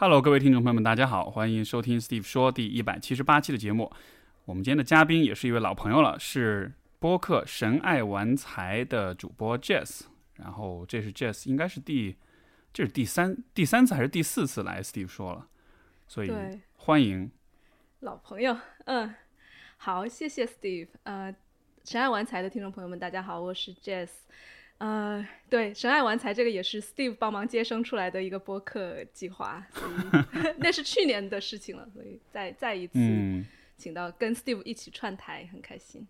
Hello，各位听众朋友们，大家好，欢迎收听 Steve 说第一百七十八期的节目。我们今天的嘉宾也是一位老朋友了，是播客神爱玩财的主播 Jess。然后这是 Jess，应该是第这是第三第三次还是第四次来 Steve 说了，所以，欢迎。老朋友，嗯，好，谢谢 Steve。呃，神爱玩财的听众朋友们，大家好，我是 Jess。呃，对，神爱玩财这个也是 Steve 帮忙接生出来的一个播客计划，所以 那是去年的事情了，所以再再一次嗯，请到跟 Steve 一起串台，很开心。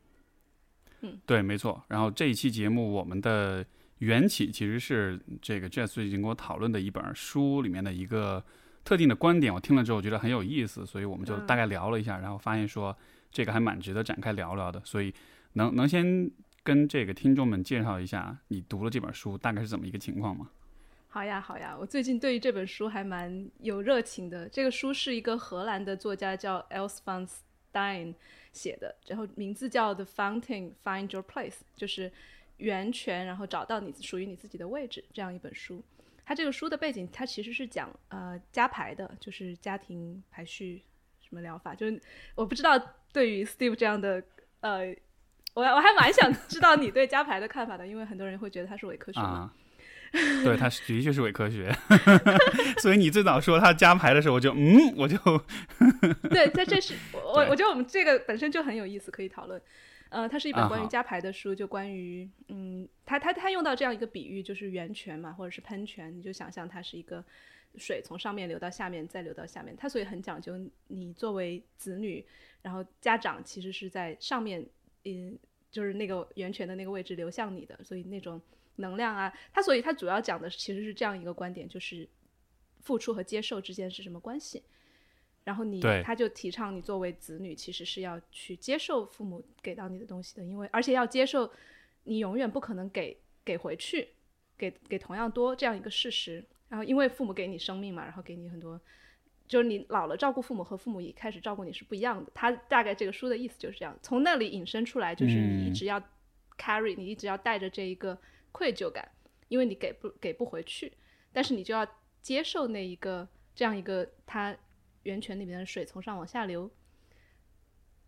嗯对，没错。然后这一期节目我们的缘起其实是这个 Jess 最近跟我讨论的一本书里面的一个特定的观点，我听了之后觉得很有意思，所以我们就嗯大概聊了一下，然后发现说这个还蛮值得展开聊聊的。所以能能先跟这个听众们介绍一下你读了这本书大概是怎么一个情况吗？好呀，好呀，我最近对于这本书还蛮有热情的。这个书是一个荷兰的作家叫 Els van Stein 写的，然后名字叫《The Fountain Find Your Place》，就是源泉，然后找到你属于你自己的位置这样一本书。它这个书的背景，它其实是讲呃家排的，就是家庭排序什么疗法。就是我不知道对于 Steve 这样的呃，我我还蛮想知道你对加牌的看法的，因为很多人会觉得它是伪科学嘛。啊，对，它是的确是伪科学，所以你最早说它加牌的时候，我就嗯，我就 对，这这是我我我觉得我们这个本身就很有意思，可以讨论。呃，它是一本关于加牌的书，就关于嗯，它它它用到这样一个比喻，就是源泉嘛，或者是喷泉，你就想象它是一个水从上面流到下面，再流到下面，它所以很讲究你作为子女，然后家长其实是在上面，嗯，就是那个源泉的那个位置流向你的，所以那种能量啊，它所以它主要讲的其实是这样一个观点，就是付出和接受之间是什么关系。然后你他就提倡你作为子女其实是要去接受父母给到你的东西的，因为而且要接受你永远不可能给给回去，给给同样多这样一个事实。然后因为父母给你生命嘛，然后给你很多，就是你老了照顾父母和父母一开始照顾你是不一样的。他大概这个书的意思就是这样，从那里引申出来就是你一嗯。直要 carry，、你一直要带着这一个愧疚感，因为你给不给不回去，但是你就要接受那一个这样一个它源泉里面的水从上往下流，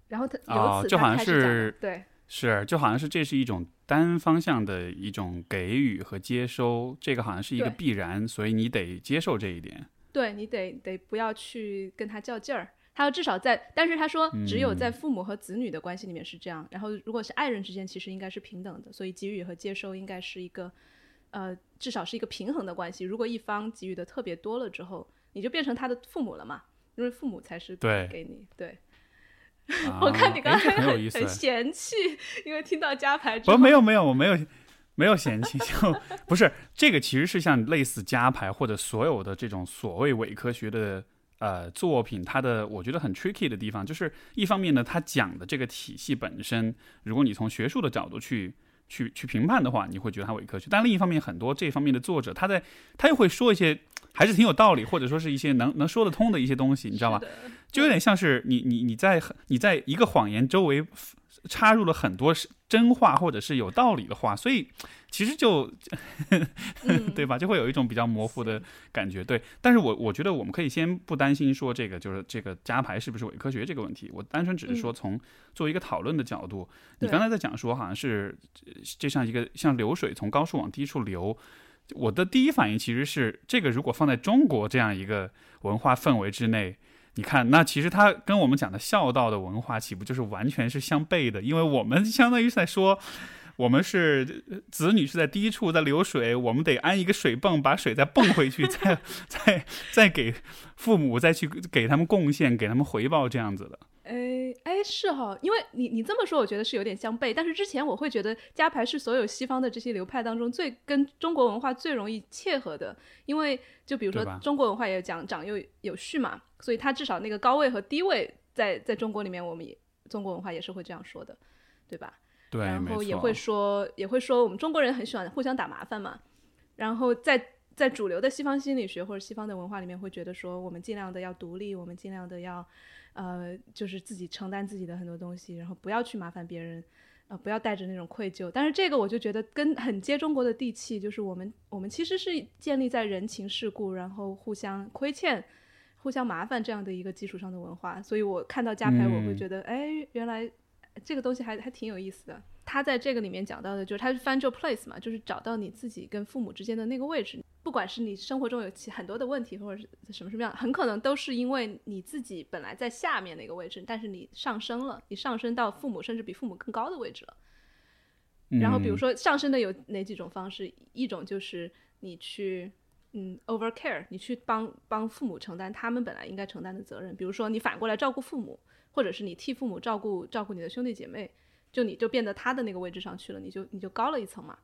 然后它由此哦就好像是对。是，就好像是这是一种单方向的一种给予和接收，这个好像是一个必然，所以你得接受这一点。对你得得不要去跟他较劲儿，他要至少在，但是他说只有在父母和子女的关系里面是这样，然后如果是爱人之间，其实应该是平等的，所以给予和接收应该是一个，呃，至少是一个平衡的关系。如果一方给予的特别多了之后，你就变成他的父母了嘛，因为父母才是对给你对。啊我看你刚才很很。嫌弃，因为听到加牌之后，不，没有没有，我没有没有嫌弃，就不是这个，其实是像类似加牌或者所有的这种所谓伪科学的呃作品，它的我觉得很 tricky 的地方，就是一方面呢，它讲的这个体系本身，如果你从学术的角度去。去去评判的话，你会觉得它伪科学。但另一方面，很多这方面的作者，他在他又会说一些还是挺有道理，或者说是一些能能说得通的一些东西，你知道吧？就有点像是你你你在你在一个谎言周围插入了很多是真话或者是有道理的话，所以 其实就 嗯对吧，就会有一种比较模糊的感觉。对，但是我我觉得我们可以先不担心说这个就是这个加牌是不是伪科学这个问题，我单纯只是说从作为一个讨论的角度，你刚才在讲说好像是呃 就像一个像流水从高处往低处流。我的第一反应其实是，这个如果放在中国这样一个文化氛围之内，你看，那其实它跟我们讲的孝道的文化岂不就是完全是相悖的？因为我们 相当于是在说，我们是呃子女是在低处在流水，我们得安一个水泵，把水再泵回去，再 再再给父母再去给他们贡献，给他们回报这样子的。哎哎，是哈，因为你你这么说，我觉得是有点相悖。但是之前我会觉得家牌是所有西方的这些流派当中最跟中国文化最容易切合的，因为就比如说中国文化也讲长幼有序嘛，所以它至少那个高位和低位在在中国里面，我们也中国文化也是会这样说的，对吧？对，然后也会说，也会说我们中国人很喜欢互相打麻烦嘛。然后在在主流的西方心理学或者西方的文化里面，会觉得说我们尽量的要独立，我们尽量的要呃，就是自己承担自己的很多东西，然后不要去麻烦别人。呃，不要带着那种愧疚，但是这个我就觉得跟很接中国的地气，就是我们我们其实是建立在人情世故，然后互相亏欠，互相麻烦这样的一个基础上的文化。所以我看到加牌，我会嗯觉得，哎，原来这个东西还还挺有意思的。他在这个里面讲到的，就是他是 find your place 嘛，就是找到你自己跟父母之间的那个位置。不管是你生活中有其很多的问题，或者是什么什么样，很可能都是因为你自己本来在下面那个位置，但是你上升了，你上升到父母甚至比父母更高的位置了。然后比如嗯说上升的有哪几种方式？一种就是你去嗯 over care，你去帮帮父母承担他们本来应该承担的责任，比如说你反过来照顾父母，或者是你替父母照顾照顾你的兄弟姐妹，就你就变得他的那个位置上去了，你就你就高了一层嘛。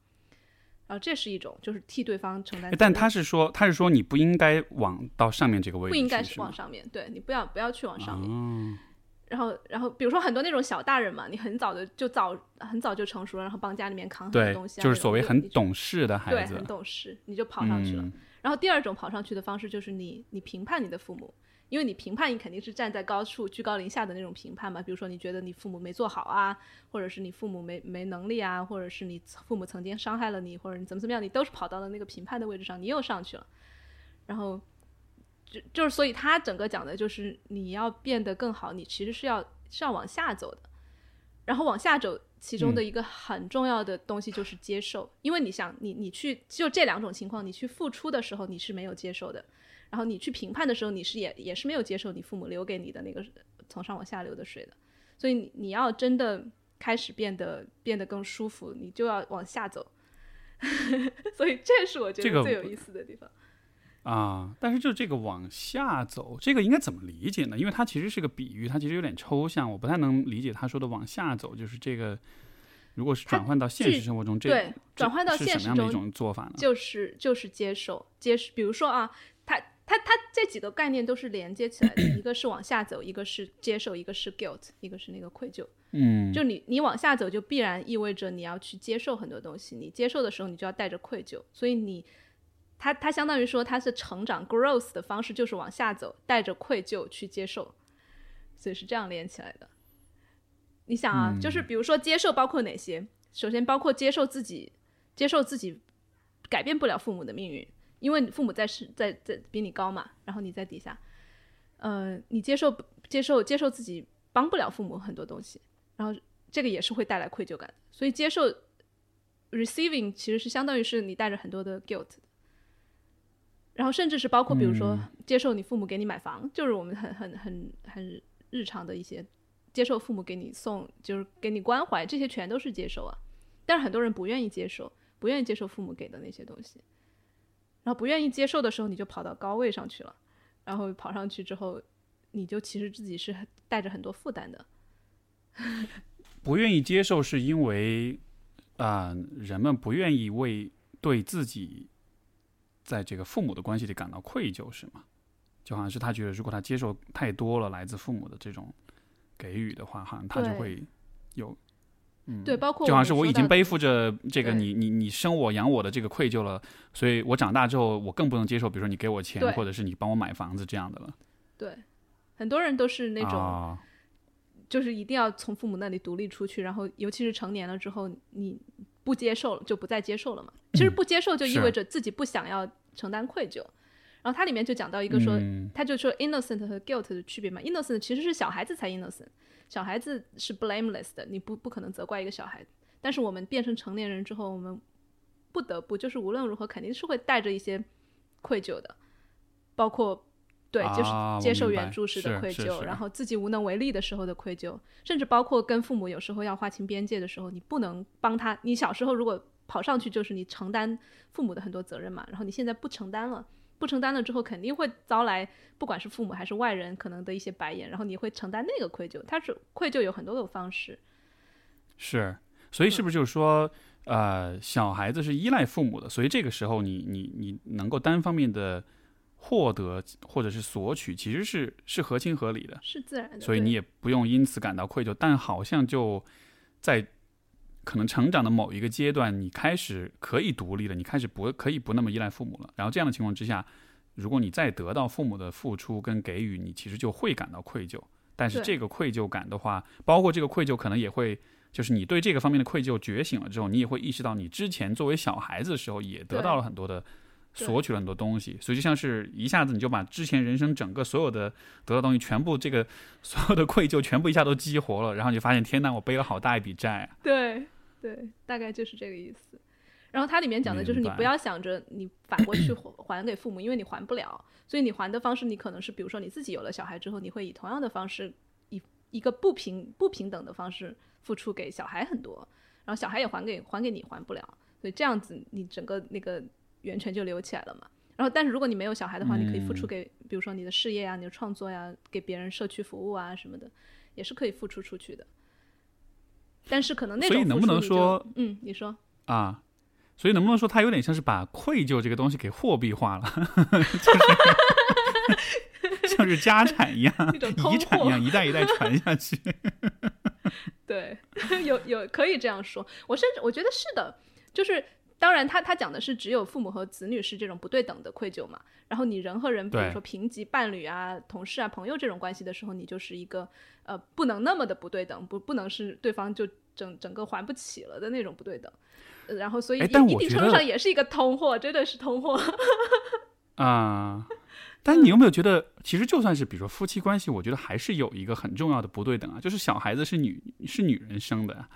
然后这是一种，就是替对方承担责任。哎但他是说，他是说你不应该往到上面这个位置，不应该是往上面，对你不要不要去往上面。哦然后，然后比如说很多那种小大人嘛，你很早的就早很早就成熟了，然后帮家里面扛很多东西、啊，，就是所谓很懂事的孩子对很，懂事，你就跑上去了。嗯然后第二种跑上去的方式就是你你评判你的父母，因为你评判你肯定是站在高处居高临下的那种评判嘛。比如说你觉得你父母没做好啊，或者是你父母没没能力啊，或者是你父母曾经伤害了你，或者你怎么怎么样，你都是跑到了那个评判的位置上，你又上去了。然后就就是所以他整个讲的就是你要变得更好，你其实是要是要往下走的。然后往下走，其中的一个很重要的东西就是接受，因为你想，你你去就这两种情况，你去付出的时候你是没有接受的，然后你去评判的时候，你是也也是没有接受你父母留给你的那个从上往下流的水的，所以你你要真的开始变得变得更舒服，你就要往下走，所以这是我觉得最有意思的地方。啊，但是就这个往下走，这个应该怎么理解呢？因为它其实是个比喻，它其实有点抽象，我不太能理解他说的往下走，就是这个，如果是转换到现实生活中，这对转换到现实中什么样的一种做法呢？就是就是接受接受，比如说啊，他他他这几个概念都是连接起来的，一个是往下走，一个是接受，一个是 guilt，一个是那个愧疚。嗯，就你你往下走，就必然意味着你要去接受很多东西，你接受的时候，你就要带着愧疚，所以你。他他相当于说他是成长 growth 的方式，就是往下走，带着愧疚去接受，所以是这样连起来的。你想啊，就是比如说接受包括哪些？首先包括接受自己，接受自己改变不了父母的命运，因为你父母在是在在比你高嘛，然后你在底下，呃，你接受接受接受自己帮不了父母很多东西，然后这个也是会带来愧疚感的，所以接受 receiving 其实是相当于是你带着很多的 guilt 的。然后甚至是包括比如说接受你父母给你买房，就是我们很很很很日常的一些接受父母给你送，就是给你关怀，这些全都是接受啊。但是很多人不愿意接受，不愿意接受父母给的那些东西，然后不愿意接受的时候，你就跑到高位上去了，然后跑上去之后，你就其实自己是带着很多负担的。不愿意接受是因为啊、人们不愿意为对自己在这个父母的关系里感到愧疚，是吗？就好像是他觉得，如果他接受太多了来自父母的这种给予的话，好像他就会有，嗯，对，包括就好像是我已经背负着这个你你你生我养我的这个愧疚了，所以我长大之后我更不能接受，比如说你给我钱或者是你帮我买房子这样的了。对，很多人都是那种。啊就是一定要从父母那里独立出去，然后尤其是成年了之后，你不接受了，就不再接受了嘛。其实不接受就意味着自己不想要承担愧疚。然后它里面就讲到一个说，嗯他就说 innocent 和 guilt 的区别嘛。innocent 其实是小孩子才 innocent，小孩子是 blameless 的，你不不可能责怪一个小孩子。但是我们变成成年人之后，我们不得不就是无论如何肯定是会带着一些愧疚的，包括对，就是接受明白原著式的愧疚，是然后自己无能为力的时候的愧疚，甚至包括跟父母有时候要划清边界的时候，你不能帮他。你小时候如果跑上去，就是你承担父母的很多责任嘛，然后你现在不承担了。不承担了之后，肯定会遭来，不管是父母还是外人可能的一些白眼，然后你会承担那个愧疚。他是愧疚有很多种方式，是，所以是嗯不是就是说，呃，小孩子是依赖父母的，所以这个时候你你你能够单方面的获得或者是索取，其实是是合情合理的，是自然的。所以你也不用因此感到愧疚。但好像就在可能成长的某一个阶段，你开始可以独立了，你开始不可以不那么依赖父母了。然后这样的情况之下，如果你再得到父母的付出跟给予，你其实就会感到愧疚。但是这个愧疚感的话，包括这个愧疚可能也会，就是你对这个方面的愧疚觉醒了之后，你也会意识到你之前作为小孩子的时候也得到了很多的索取了很多东西，所以就像是一下子你就把之前人生整个所有的得到东西全部这个所有的愧疚全部一下都激活了，然后你就发现天呐，我背了好大一笔债啊！对对，大概就是这个意思。然后它里面讲的就是你不要想着你反过去还 还给父母，因为你还不了，所以你还的方式你可能是比如说你自己有了小孩之后，你会以同样的方式以一个不平不平等的方式付出给小孩很多，然后小孩也还给还给你还不了，所以这样子你整个那个源泉就留起来了嘛。然后，但是如果你没有小孩的话，你可以付出给，比如说你的事业啊、你的创作呀、给别人社区服务啊什么的，也是可以付出出去的。但是可能那种所以能不能说，嗯，你说，啊，所以能不能说他有点像是把愧疚这个东西给货币化了，就是 像是家产一样 遗产一样，一代一代传下去。对，有有可以这样说。我甚至我觉得是的，就是当然他他讲的是只有父母和子女是这种不对等的愧疚嘛。然后你人和人，比如说平级伴侣啊、同事啊、朋友这种关系的时候，你就是一个呃不能那么的不对等，不不能是对方就整整个还不起了的那种不对等。呃然后所以一定程度上也是一个通货，真的是通货。啊。但你有没有觉得，其实就算是比如说夫妻关系，我觉得还是有一个很重要的不对等啊，就是小孩子是女是女人生的啊，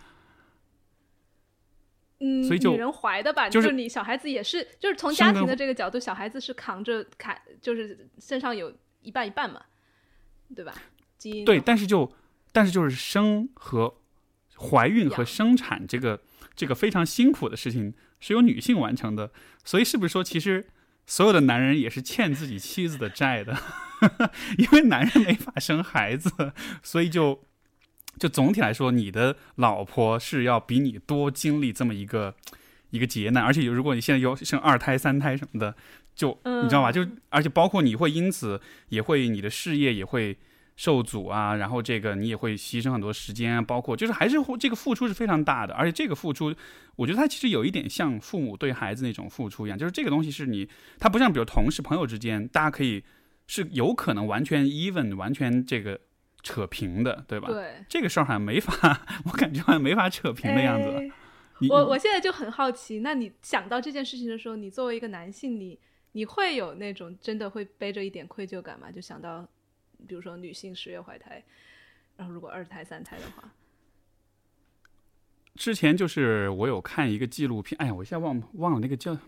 嗯，所以就女人怀的吧，就是你小孩子也是，就是从家庭的这个角度，小孩子是扛着砍，就是身上有一半一半嘛，对吧？基因对，但是就但是就是生和怀孕和生产这个这个非常辛苦的事情是由女性完成的，所以是不是说其实所有的男人也是欠自己妻子的债的？因为男人没法生孩子，所以就就总体来说，你的老婆是要比你多经历这么一个一个劫难，而且如果你现在有生二胎、三胎什么的，就你知道吧？嗯就而且包括你会因此也会你的事业也会受阻啊，然后这个你也会牺牲很多时间啊，包括就是还是会这个付出是非常大的，而且这个付出，我觉得它其实有一点像父母对孩子那种付出一样，就是这个东西是你，它不像比如同事朋友之间，大家可以是有可能完全 even 完全这个扯平的，对吧？对。这个事儿好像没法，我感觉好像没法扯平的样子。哎我我现在就很好奇，那你想到这件事情的时候，你作为一个男性，你你会有那种真的会背着一点愧疚感吗？就想到，比如说女性十月怀胎，然后如果二胎、三胎的话，之前就是我有看一个纪录片，哎呀，我一下忘忘了那个叫，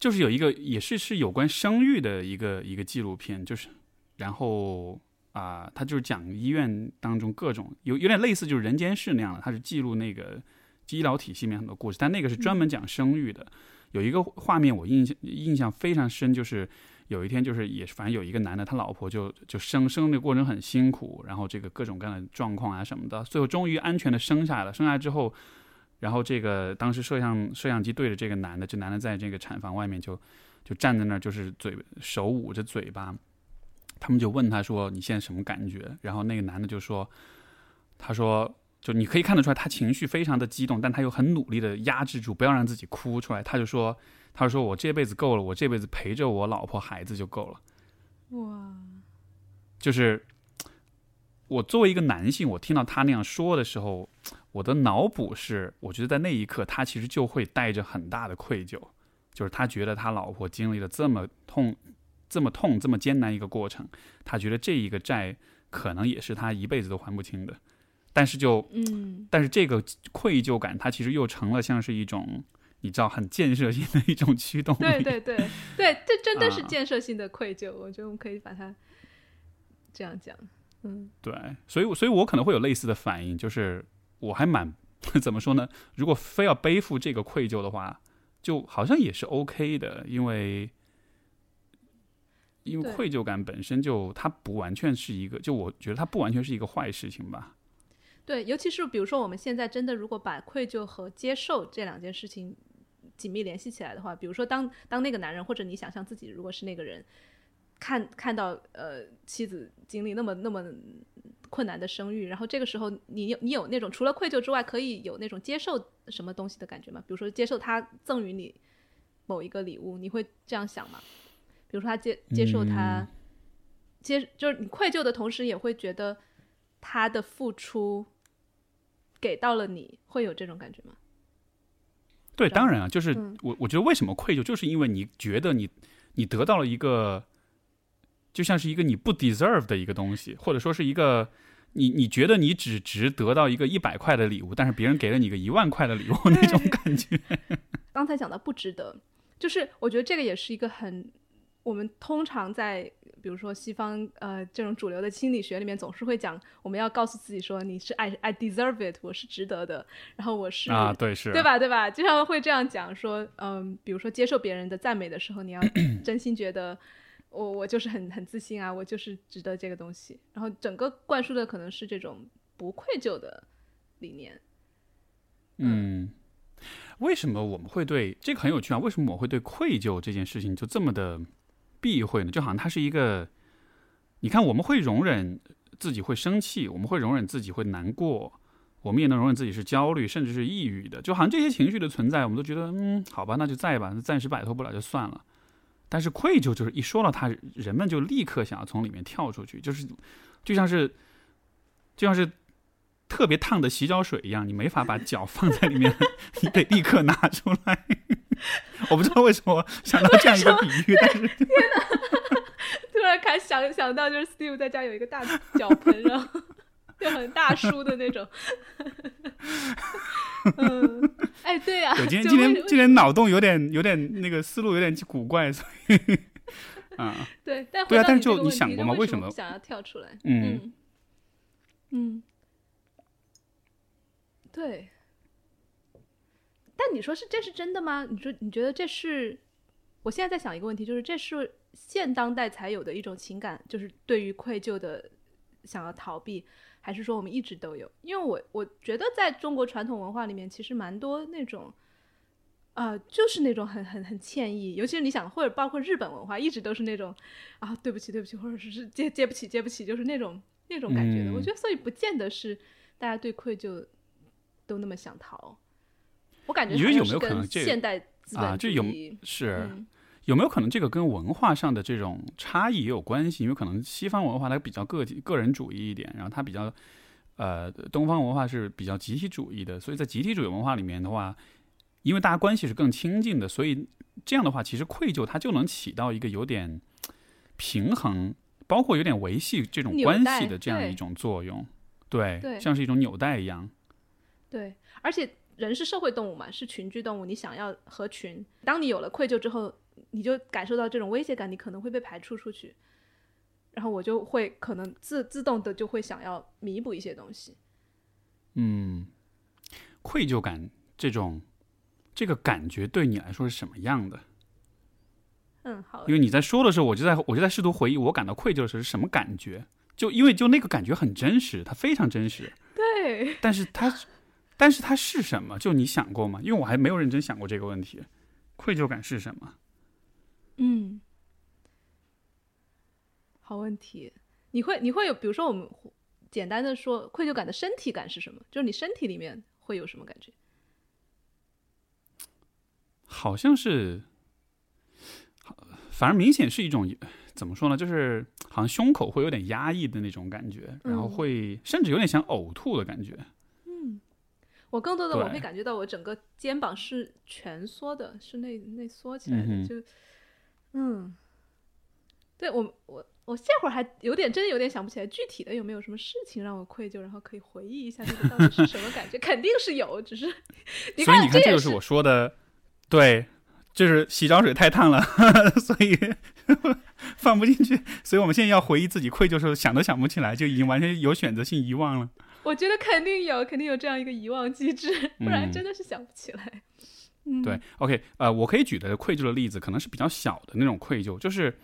就是有一个也是是有关生育的一个一个纪录片，就是然后啊、他就是讲医院当中各种有有点类似就是人间世那样的，他是记录那个医疗体系里面很多故事，但那个是专门讲生育的。有一个画面我印象印象非常深，就是有一天就是也是反正有一个男的，他老婆就就生生的过程很辛苦，然后这个各种各样的状况啊什么的，最后终于安全的生下来了。生下来之后，然后这个当时摄像摄像机对着这个男的，这男的在这个产房外面就就站在那儿，就是嘴手捂着嘴巴。他们就问他说：“你现在什么感觉？”然后那个男的就说：“他说，就你可以看得出来，他情绪非常的激动，但他又很努力的压制住，不要让自己哭出来。他就说：“他说我这辈子够了，我这辈子陪着我老婆孩子就够了。”哇，就是我作为一个男性，我听到他那样说的时候，我的脑补是，我觉得在那一刻，他其实就会带着很大的愧疚，就是他觉得他老婆经历了这么痛、这么痛、这么艰难一个过程，他觉得这一个债可能也是他一辈子都还不清的，但是就，嗯，但是这个愧疚感，它其实又成了像是一种。你知道，很建设性的一种驱动力。对对对对，这真的是啊建设性的愧疚，我觉得我们可以把它这样讲，嗯。对，所以，所以我可能会有类似的反应，就是我还蛮 怎么说呢？如果非要背负这个愧疚的话，就好像也是 OK 的，因为因为愧疚感本身就它不完全是一个，就我觉得它不完全是一个坏事情吧。对，尤其是比如说我们现在真的如果把愧疚和接受这两件事情紧密联系起来的话，比如说当当那个男人或者你想象自己如果是那个人，看看到呃妻子经历那么那么困难的生育，然后这个时候你有你有那种除了愧疚之外，可以有那种接受什么东西的感觉吗？比如说接受他赠予你某一个礼物，你会这样想吗？比如说他接接受他、嗯接，就是你愧疚的同时，也会觉得他的付出给到了你，会有这种感觉吗？对，当然啊，就是嗯我我觉得为什么愧疚，就是因为你觉得你你得到了一个，就像是一个你不 deserve 的一个东西，或者说是一个你你觉得你只值得到一个一百块的礼物，但是别人给了你个一万块的礼物那种感觉。刚才讲的不值得，就是我觉得这个也是一个很，我们通常在比如说西方呃这种主流的心理学里面总是会讲，我们要告诉自己说你是 I I deserve it，我是值得的，然后我是啊，对，是，对？吧？对吧？经常会这样讲说，嗯，比如说接受别人的赞美的时候，你要 真心觉得我我就是很很自信啊，我就是值得这个东西。然后整个灌输的可能是这种不愧疚的理念。嗯，为什么我们会对这个很有趣啊？为什么我会对愧疚这件事情就这么的避讳呢？就好像它是一个，你看，我们会容忍自己会生气，我们会容忍自己会难过，我们也能容忍自己是焦虑，甚至是抑郁的。就好像这些情绪的存在，我们都觉得，嗯，好吧，那就在吧，暂时摆脱不了就算了。但是愧疚就是一说到它，人们就立刻想要从里面跳出去，就是就像是就像是特别烫的洗脚水一样，你没法把脚放在里面，你得立刻拿出来。我不知道为什么想到这样一个比喻，但是 突然开始想想到，就是 Steve 在家有一个大脚盆，然后 就很大叔的那种。嗯，哎，对呀、对今天今天今天脑洞有点有点那个思路有点古怪，所以啊对，但对啊但是就你想过吗为为什么想要跳出来？嗯嗯嗯，对。但你说是这是真的吗？你说你觉得这是？我现在在想一个问题，就是这是现当代才有的一种情感，就是对于愧疚的想要逃避，还是说我们一直都有？因为我我觉得在中国传统文化里面，其实蛮多那种。啊、就是那种很很很歉意，尤其是你想，或者包括日本文化，一直都是那种啊，对不起，对不起，或者是是接接不起，接不起，就是那种那种感觉的。嗯我觉得，所以不见得是大家对愧疚都那么想逃。我感觉你觉得有没有可能这个现代资啊，这有是嗯有没有可能这个跟文化上的这种差异也有关系？因为可能西方文化它比较个体个人主义一点，然后它比较呃东方文化是比较集体主义的，所以在集体主义文化里面的话，因为大家关系是更亲近的，所以这样的话，其实愧疚它就能起到一个有点平衡，包括有点维系这种关系的这样一种作用。对，对像是一种纽带一样。对，而且人是社会动物嘛，是群居动物，你想要合群，当你有了愧疚之后，你就感受到这种威胁感，你可能会被排除出去，然后我就会可能自自动的就会想要弥补一些东西。嗯，愧疚感这种这个感觉对你来说是什么样的？嗯，好因，为你在说的时候，我就在我就在试图回忆我感到愧疚的时候是什么感觉。就因为就那个感觉很真实，它非常真实，对，但是它，但是它是什么？就你想过吗？因为我还没有认真想过这个问题，愧疚感是什么？嗯，好问题。你会你会有，比如说我们简单的说，愧疚感的身体感是什么？就是你身体里面会有什么感觉？好像是，好反而明显是一种怎么说呢？就是好像胸口会有点压抑的那种感觉，然后嗯会甚至有点想呕吐的感觉。我更多的我会感觉到我整个肩膀是蜷缩的，是内内缩起来的，嗯就嗯，对我我我这会儿还有点真有点想不起来具体的有没有什么事情让我愧疚，然后可以回忆一下这个到底是什么感觉，肯定是有，只是你所以你看，这就是我说的，对，就是洗脚水太烫了，所以 放不进去。所以我们现在要回忆自己愧疚的时候，想都想不起来，就已经完全有选择性遗忘了。我觉得肯定有，肯定有这样一个遗忘机制，不然嗯真的是想不起来。嗯，对，OK，呃，我可以举的愧疚的例子可能是比较小的那种愧疚，就是，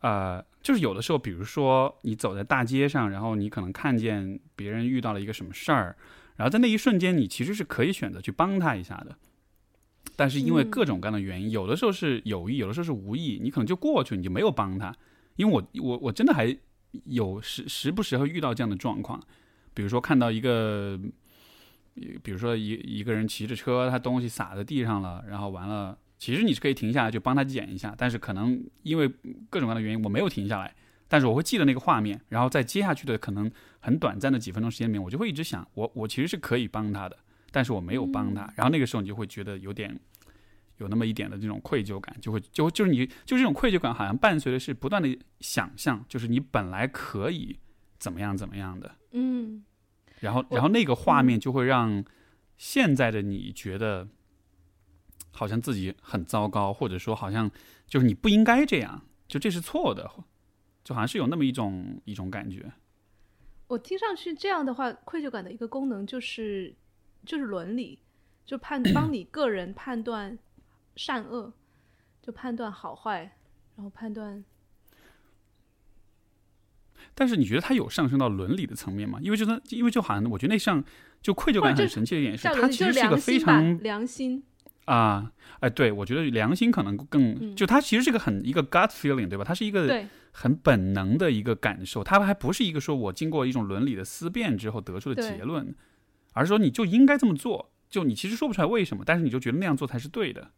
呃，就是有的时候，比如说你走在大街上，然后你可能看见别人遇到了一个什么事儿，然后在那一瞬间，你其实是可以选择去帮他一下的，但是因为嗯各种各样的原因，有的时候是有意，有的时候是无意，你可能就过去，你就没有帮他。因为我我我真的还有时时不时会遇到这样的状况，比如说看到一个。比如说一一个人骑着车，他东西洒在地上了，然后完了，其实你是可以停下来就帮他捡一下，但是可能因为各种各样的原因，我没有停下来，但是我会记得那个画面，然后在接下去的可能很短暂的几分钟时间里面，我就会一直想，我我其实是可以帮他的，但是我没有帮他，然后那个时候你就会觉得有点有那么一点的这种愧疚感，就会就就是你就这种愧疚感好像伴随的是不断的想象，就是你本来可以怎么样怎么样的，嗯，然后然后那个画面就会让现在的你觉得好像自己很糟糕，或者说好像就是你不应该这样，就这是错的，就好像是有那么一种一种感觉。我听上去这样的话，愧疚感的一个功能就是就是伦理，就判帮你个人判断善恶，就判断好坏，然后判断。但是你觉得它有上升到伦理的层面吗？因为就算，因为就好像我觉得那像就愧疚感很神奇的一点是，它其实是一个非常良心啊，哎，对我觉得良心可能更就它其实是个很一个 gut feeling，对吧？它是一个很本能的一个感受，它还不是一个说我经过一种伦理的思辨之后得出的结论，而是说你就应该这么做，就你其实说不出来为什么，但是你就觉得那样做才是对的。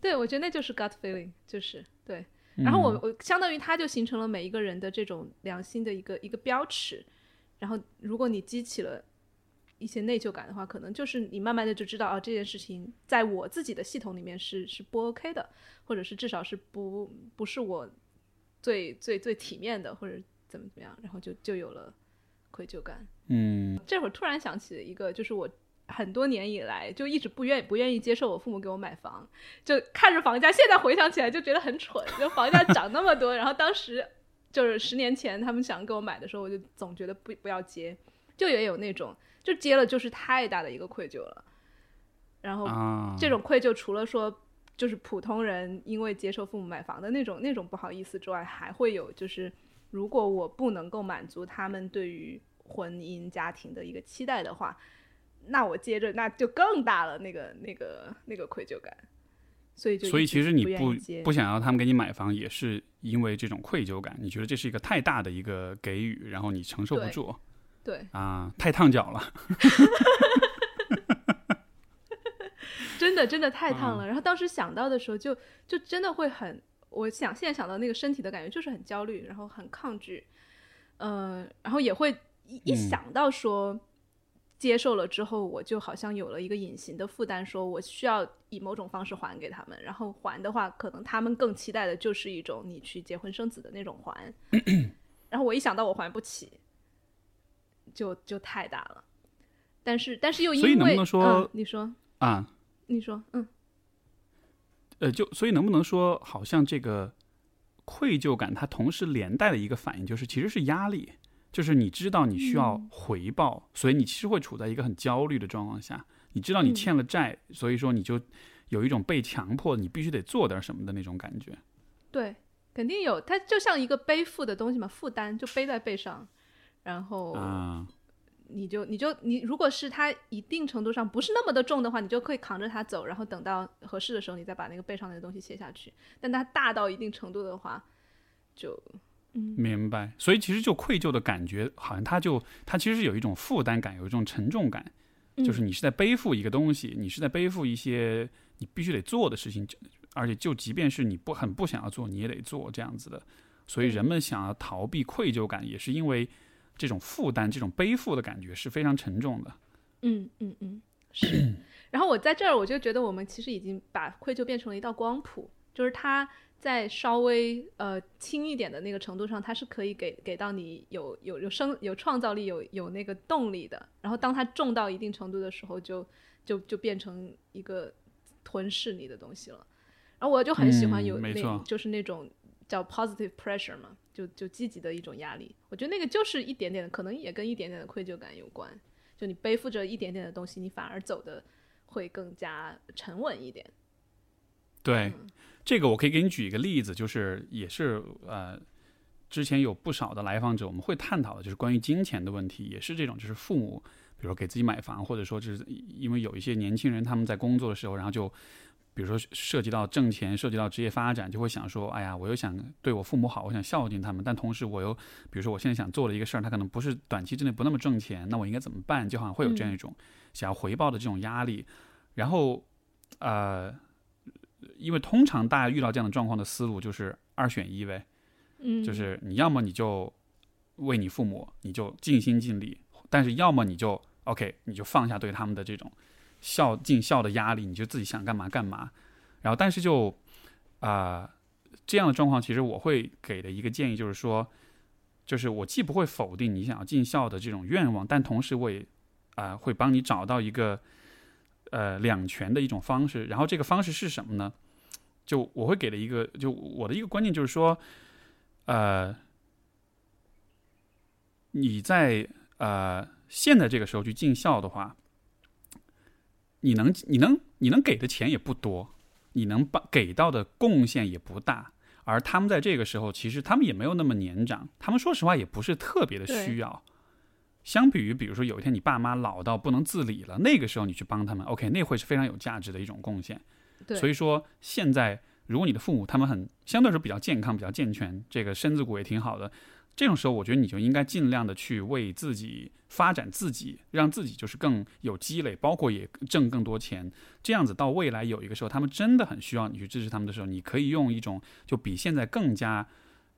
对，我觉得那就是 gut feeling，就是对。然后我我相当于它就形成了每一个人的这种良心的一个一个标尺，然后如果你激起了一些内疚感的话，可能就是你慢慢的就知道啊这件事情在我自己的系统里面是是不 OK 的，或者是至少是不不是我最最最体面的，或者怎么怎么样，然后就就有了愧疚感。嗯，这会儿突然想起了一个，就是我。很多年以来就一直不愿不愿意接受我父母给我买房，就看着房价，现在回想起来就觉得很蠢，就房价涨那么多，然后当时就是十年前他们想给我买的时候，我就总觉得不不要接，就也有那种就接了就是太大的一个愧疚了，然后这种愧疚除了说就是普通人因为接受父母买房的那种那种不好意思之外，还会有就是如果我不能够满足他们对于婚姻家庭的一个期待的话。那我接着那就更大了，那个那个那个愧疚感，所以就所以其实你不不想要他们给你买房，也是因为这种愧疚感，你觉得这是一个太大的一个给予，然后你承受不住，对啊，太烫脚了 真的真的太烫了。然后当时想到的时候，就就真的会很，我想现在想到那个身体的感觉，就是很焦虑，然后很抗拒，嗯，然后也会一一想到说。接受了之后，我就好像有了一个隐形的负担，说我需要以某种方式还给他们。然后还的话，可能他们更期待的就是一种你去结婚生子的那种还。然后我一想到我还不起，就就太大了。但是但是又因为，所以能不能说你说啊？你说嗯，呃，就所以能不能说，好像这个愧疚感，它同时连带的一个反应，就是其实是压力。就是你知道你需要回报，所以你其实会处在一个很焦虑的状况下。你知道你欠了债，所以说你就有一种被强迫，你必须得做点什么的那种感觉。对，肯定有。它就像一个背负的东西嘛，负担就背在背上，然后你就你就你，如果是它一定程度上不是那么的重的话，你就可以扛着它走，然后等到合适的时候，你再把那个背上那个东西卸下去。但它大到一定程度的话，就。明白，所以其实就愧疚的感觉，好像它就它其实是有一种负担感，有一种沉重感，就是你是在背负一个东西，你是在背负一些你必须得做的事情，而且就即便是你不很不想要做，你也得做这样子的。所以人们想要逃避愧疚感，也是因为这种负担、这种背负的感觉是非常沉重的。嗯嗯嗯，是。然后我在这儿，我就觉得我们其实已经把愧疚变成了一道光谱，就是它。在稍微呃轻一点的那个程度上，它是可以给给到你有有有生有创造力有有那个动力的。然后当它重到一定程度的时候，就就就变成一个吞噬你的东西了。然后我就很喜欢有那就是那种叫 positive pressure 嘛，就就积极的一种压力。我觉得那个就是一点点的，可能也跟一点点的愧疚感有关。就你背负着一点点的东西，你反而走的会更加沉稳一点。对。这个我可以给你举一个例子，就是也是呃，之前有不少的来访者，我们会探讨的就是关于金钱的问题，也是这种，就是父母，比如说给自己买房，或者说就是因为有一些年轻人他们在工作的时候，然后就比如说涉及到挣钱，涉及到职业发展，就会想说，哎呀，我又想对我父母好，我想孝敬他们，但同时我又比如说我现在想做的一个事儿，他可能不是短期之内不那么挣钱，那我应该怎么办？就好像会有这样一种想要回报的这种压力，然后呃。因为通常大家遇到这样的状况的思路就是二选一呗，嗯，就是你要么你就为你父母你就尽心尽力，但是要么你就 OK，你就放下对他们的这种孝尽孝的压力，你就自己想干嘛干嘛。然后，但是就啊、这样的状况，其实我会给的一个建议就是说，就是我既不会否定你想要尽孝的这种愿望，但同时我也啊、会帮你找到一个呃两全的一种方式。然后这个方式是什么呢？就我会给的一个，就我的一个观念就是说，呃，你在呃现在这个时候去尽孝的话，你能你能你能给的钱也不多，你能帮给到的贡献也不大。而他们在这个时候，其实他们也没有那么年长，他们说实话也不是特别的需要。相比于，比如说有一天你爸妈老到不能自理了，那个时候你去帮他们，OK，那会是非常有价值的一种贡献。对，所以说，现在如果你的父母他们很相对来说比较健康、比较健全，这个身子骨也挺好的，这种时候，我觉得你就应该尽量的去为自己发展自己，让自己就是更有积累，包括也挣更多钱。这样子到未来有一个时候，他们真的很需要你去支持他们的时候，你可以用一种就比现在更加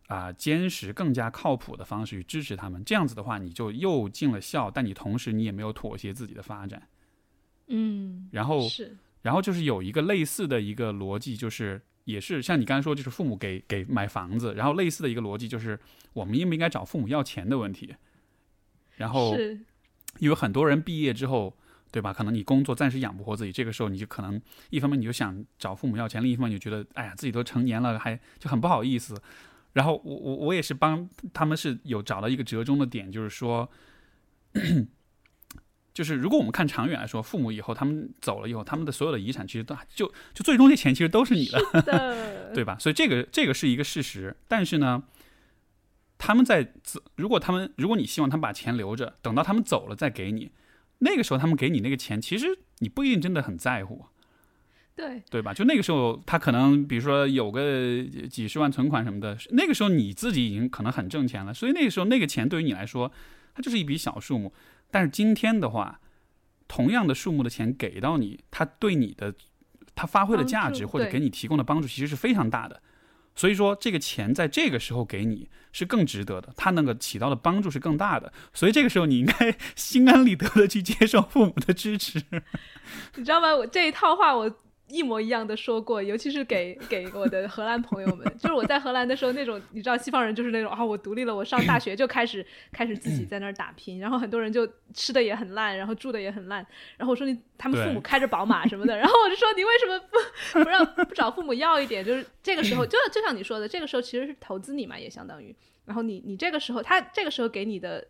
啊、坚实、更加靠谱的方式去支持他们。这样子的话，你就又尽了孝，但你同时你也没有妥协自己的发展。嗯，然后是然后就是有一个类似的一个逻辑，就是也是像你刚才说，就是父母给给买房子，然后类似的一个逻辑就是我们应不应该找父母要钱的问题。然后是因为很多人毕业之后，对吧？可能你工作暂时养不活自己，这个时候你就可能一方面你就想找父母要钱，另一方面你就觉得哎呀自己都成年了，还就很不好意思。然后我我我也是帮他们是有找到一个折中的点，就是说，就是如果我们看长远来说，父母以后他们走了以后，他们的所有的遗产其实都就就最终这钱其实都是你的，的，对吧？所以这个这个是一个事实。但是呢，他们在自如果他们如果你希望他们把钱留着，等到他们走了再给你，那个时候他们给你那个钱，其实你不一定真的很在乎。对，对吧？就那个时候，他可能比如说有个几十万存款什么的，那个时候你自己已经可能很挣钱了，所以那个时候那个钱对于你来说，它就是一笔小数目。但是今天的话，同样的数目的钱给到你，它对你的它发挥的价值或者给你提供的帮助其实是非常大的。所以说，这个钱在这个时候给你是更值得的，它能够起到的帮助是更大的。所以这个时候，你应该 心安理得的去接受父母的支持。你知道吗？我这一套话我一模一样的说过，尤其是给 给我的荷兰朋友们，就是我在荷兰的时候那种，你知道西方人就是那种啊，我独立了，我上大学就开始开始自己在那儿打拼，然后很多人就吃的也很烂，然后住的也很烂，然后我说你他们父母开着宝马什么的，然后我就说你为什么不不让不找父母要一点？就是这个时候，就就像你说的，这个时候其实是投资你嘛，也相当于，然后你你这个时候他这个时候给你的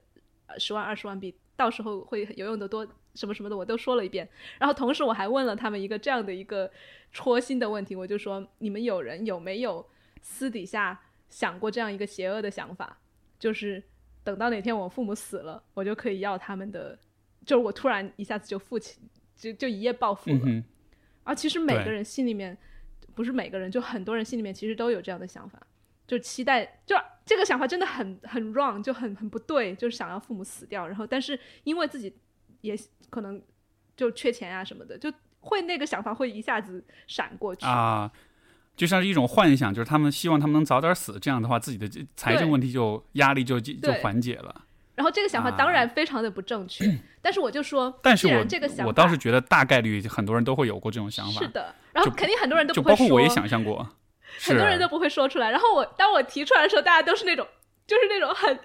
呃十万二十万比到时候会有用的多什么什么的，我都说了一遍。然后同时我还问了他们一个这样的一个戳心的问题，我就说你们有人有没有私底下想过这样一个邪恶的想法，就是等到哪天我父母死了，我就可以要他们的，就是我突然一下子就富起，就就一夜暴富了。嗯，而其实每个人心里面，不是每个人，就很多人心里面其实都有这样的想法，就期待，就这个想法真的很很 wrong，就很很不对，就是想要父母死掉，然后但是因为自己也可能就缺钱啊什么的，就会那个想法会一下子闪过去。啊，就像是一种幻想，就是他们希望他们能早点死，这样的话自己的财政问题就压力就就缓解了。然后这个想法当然非常的不正确，但是我就说，啊但是我这个想法我倒是觉得大概率很多人都会有过这种想法是，的，然后肯定很多人都不会说，就包括我也想象过，很多人都不会说出来。然后我当我提出来的时候，大家都是那种，就是那种很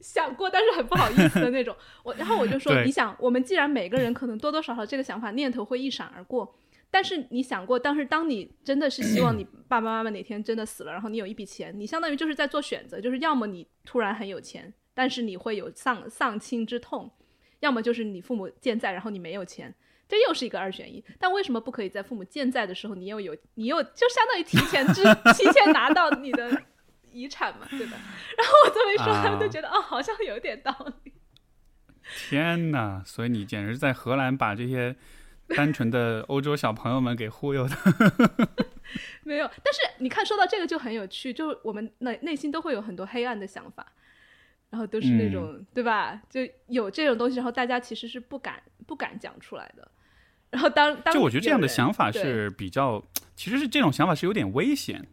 想过，但是很不好意思的那种。我然后我就说，你想，我们既然每个人可能多多少少这个想法念头会一闪而过，但是你想过，当时当你真的是希望你爸爸妈妈哪天真的死了，然后你有一笔钱，你相当于就是在做选择，就是要么你突然很有钱，但是你会有丧丧亲之痛，要么就是你父母健在，然后你没有钱。这又是一个二选一，但为什么不可以在父母健在的时候，你又有你又就相当于提前知 提前拿到你的遗产嘛，对吧？然后我这么一说，啊他们都觉得哦，好像有点道理。天哪！所以你简直是在荷兰把这些单纯的欧洲小朋友们给忽悠的。没有，但是你看，说到这个就很有趣，就我们内内心都会有很多黑暗的想法，然后都是那种、对吧？就有这种东西，然后大家其实是不敢不敢讲出来的。然后当当就我觉得这样的想法是比较，其实是这种想法是有点危险，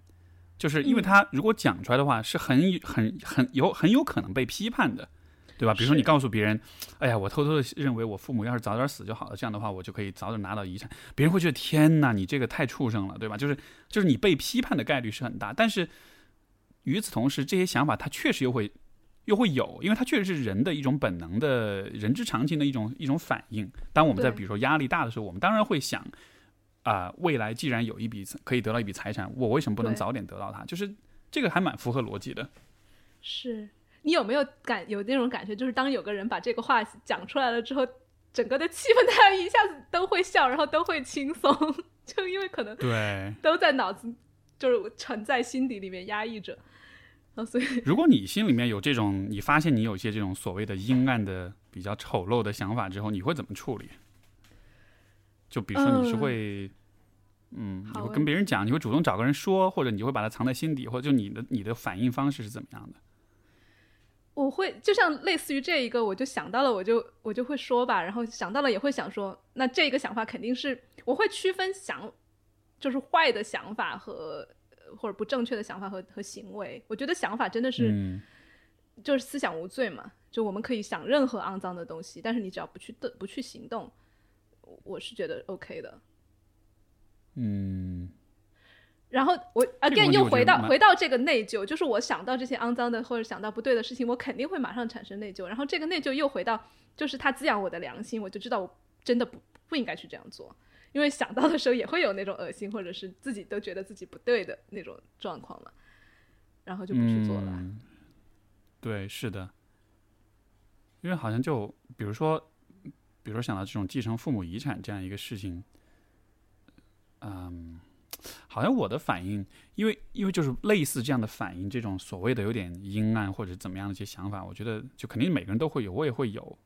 就是因为嗯他如果讲出来的话，是很很很有很有可能被批判的。对吧？比如说你告诉别人，哎呀，我偷偷的认为我父母要是早点死就好了，这样的话我就可以早点拿到遗产，别人会觉得天哪，你这个太畜生了，对吧？就是就是你被批判的概率是很大，但是与此同时，这些想法它确实又会又会有，因为它确实是人的一种本能的人之常情的一种一种反应。当我们在比如说压力大的时候，我们当然会想。啊、未来既然有一笔可以得到一笔财产，我为什么不能早点得到它？就是这个还蛮符合逻辑的。是你有没有感有那种感觉，就是当有个人把这个话讲出来了之后，整个的气氛 大家一下子都会笑，然后都会轻松，就因为可能对，都在脑子就是沉在心底里面压抑着，所以如果你心里面有这种，你发现你有一些这种所谓的阴暗的、比较丑陋的想法之后，你会怎么处理？就比如说你是嗯会，嗯，你会跟别人讲，你会主动找个人说，或者你会把它藏在心底，或者就你的你的反应方式是怎么样的？我会就像类似于这一个，我就想到了，我就我就会说吧，然后想到了也会想说，那这个想法肯定是我会区分想就是坏的想法和呃或者不正确的想法和和行为。我觉得想法真的是、嗯就是思想无罪嘛，就我们可以想任何肮脏的东西，但是你只要不去动不去行动，我我是觉得 OK 的。嗯然后我 again 又回到回到这个内疚，就是我想到这些肮脏的或者想到不对的事情，我肯定会马上产生内疚。然后这个内疚又回到，就是它滋养我的良心，我就知道我真的不不应该去这样做，因为想到的时候也会有那种恶心，或者是自己都觉得自己不对的那种状况嘛，然后就不去做了。嗯对，是的，因为好像就比如说，比如说想到这种继承父母遗产这样一个事情，嗯，好像我的反应，因为因为就是类似这样的反应，这种所谓的有点阴暗或者怎么样的一些想法，我觉得就肯定每个人都会有，我也会有。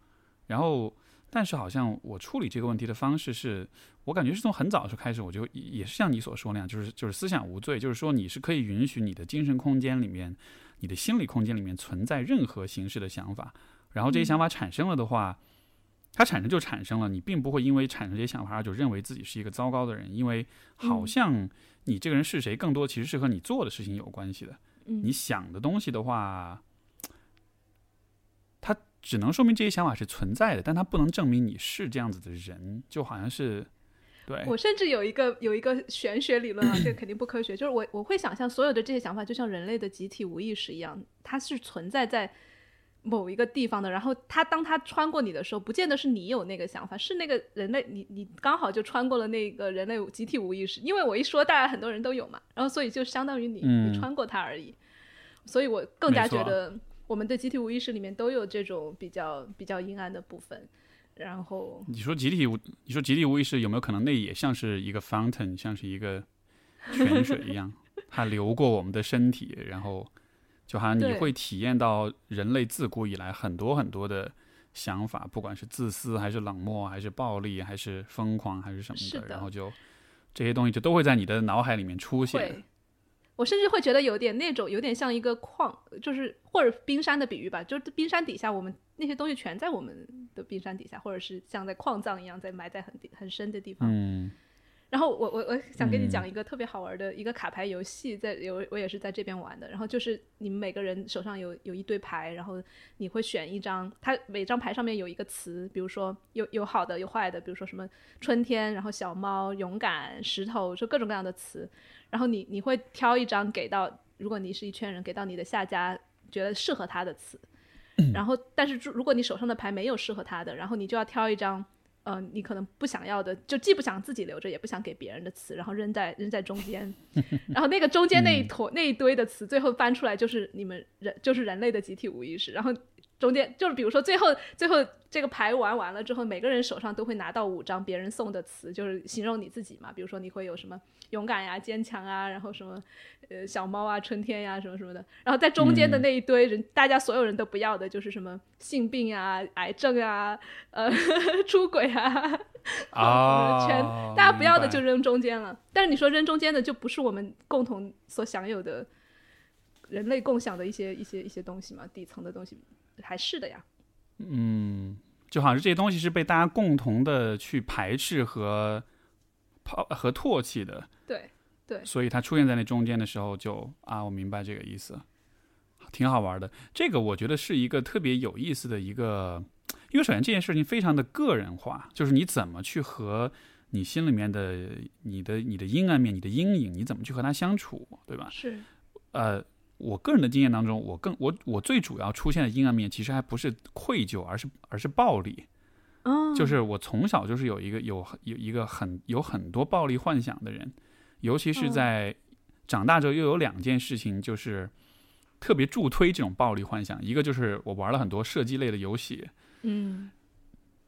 然后，但是好像我处理这个问题的方式是，我感觉是从很早的时候开始，我就也是像你所说那样，就是就是思想无罪，就是说你是可以允许你的精神空间里面。你的心理空间里面存在任何形式的想法，然后这些想法产生了的话，它产生就产生了，你并不会因为产生这些想法而就认为自己是一个糟糕的人，因为好像你这个人是谁，更多其实是和你做的事情有关系的。嗯。你想的东西的话，它只能说明这些想法是存在的，但它不能证明你是这样子的人，就好像是对，我甚至有一个有一个玄学理论啊，这个肯定不科学，就是我我会想象所有的这些想法就像人类的集体无意识一样，它是存在在某一个地方的，然后他当他穿过你的时候，不见得是你有那个想法，是那个人类你你刚好就穿过了那个人类集体无意识，因为我一说，大家很多人都有嘛，然后所以就相当于你、嗯。你穿过它而已，所以我更加觉得我们的集体无意识里面都有这种比较比较阴暗的部分，然后你说集体无，你说集体无意识有没有可能那也像是一个 fountain，像是一个泉水一样，它流过我们的身体，然后就好像你会体验到人类自古以来很多很多的想法，不管是自私还是冷漠，还是暴力，还是疯狂，还是什么是的然后就这些东西就都会在你的脑海里面出现会。，我甚至会觉得有点那种有点像一个矿，就是或者冰山的比喻吧，就是冰山底下我们那些东西全在我们的冰山底下，或者是像在矿藏一样在埋在很很深的地方。嗯然后我我我想跟你嗯讲一个特别好玩的一个卡牌游戏，在有我也是在这边玩的。然后就是你们每个人手上有有一堆牌，然后你会选一张，它每张牌上面有一个词，比如说有有好的有坏的，比如说什么春天，然后小猫、勇敢、石头，就各种各样的词。然后你你会挑一张给到，如果你是一圈人，给到你的下家觉得适合他的词。然后，但是如果你手上的牌没有适合他的，然后你就要挑一张。呃，你可能不想要的，就既不想自己留着，也不想给别人的词，然后扔在扔在中间，然后那个中间那一坨、那一堆的词，最后翻出来就是你们人就是人类的集体无意识，然后中间就是比如说最后最后这个牌玩完了之后，每个人手上都会拿到五张别人送的词，就是形容你自己嘛，比如说你会有什么勇敢呀、坚强啊，然后什么呃小猫啊、春天呀什么什么的，然后在中间的那一堆人，大家所有人都不要的就是什么性病啊、癌症啊、呃 出轨啊，啊，全大家不要的就扔中间了。但是你说扔中间的就不是我们共同所享有的人类共享的一些一些一些东西嘛，底层的东西还是的呀。嗯，就好像是这些东西是被大家共同的去排斥和抛和唾弃的，对对，所以它出现在那中间的时候就，啊，我明白这个意思。挺好玩的。这个我觉得是一个特别有意思的一个，因为首先这件事情非常的个人化，就是你怎么去和你心里面的你的你的阴暗面、你的阴影，你怎么去和他相处，对吧？是。呃，我个人的经验当中，我更我我最主要出现的阴暗面，其实还不是愧疚，而是而是暴力。哦。就是我从小就是有一个有有一个很有很多暴力幻想的人，尤其是在。长大之后又有两件事情，就是特别助推这种暴力幻想。一个就是我玩了很多射击类的游戏，嗯，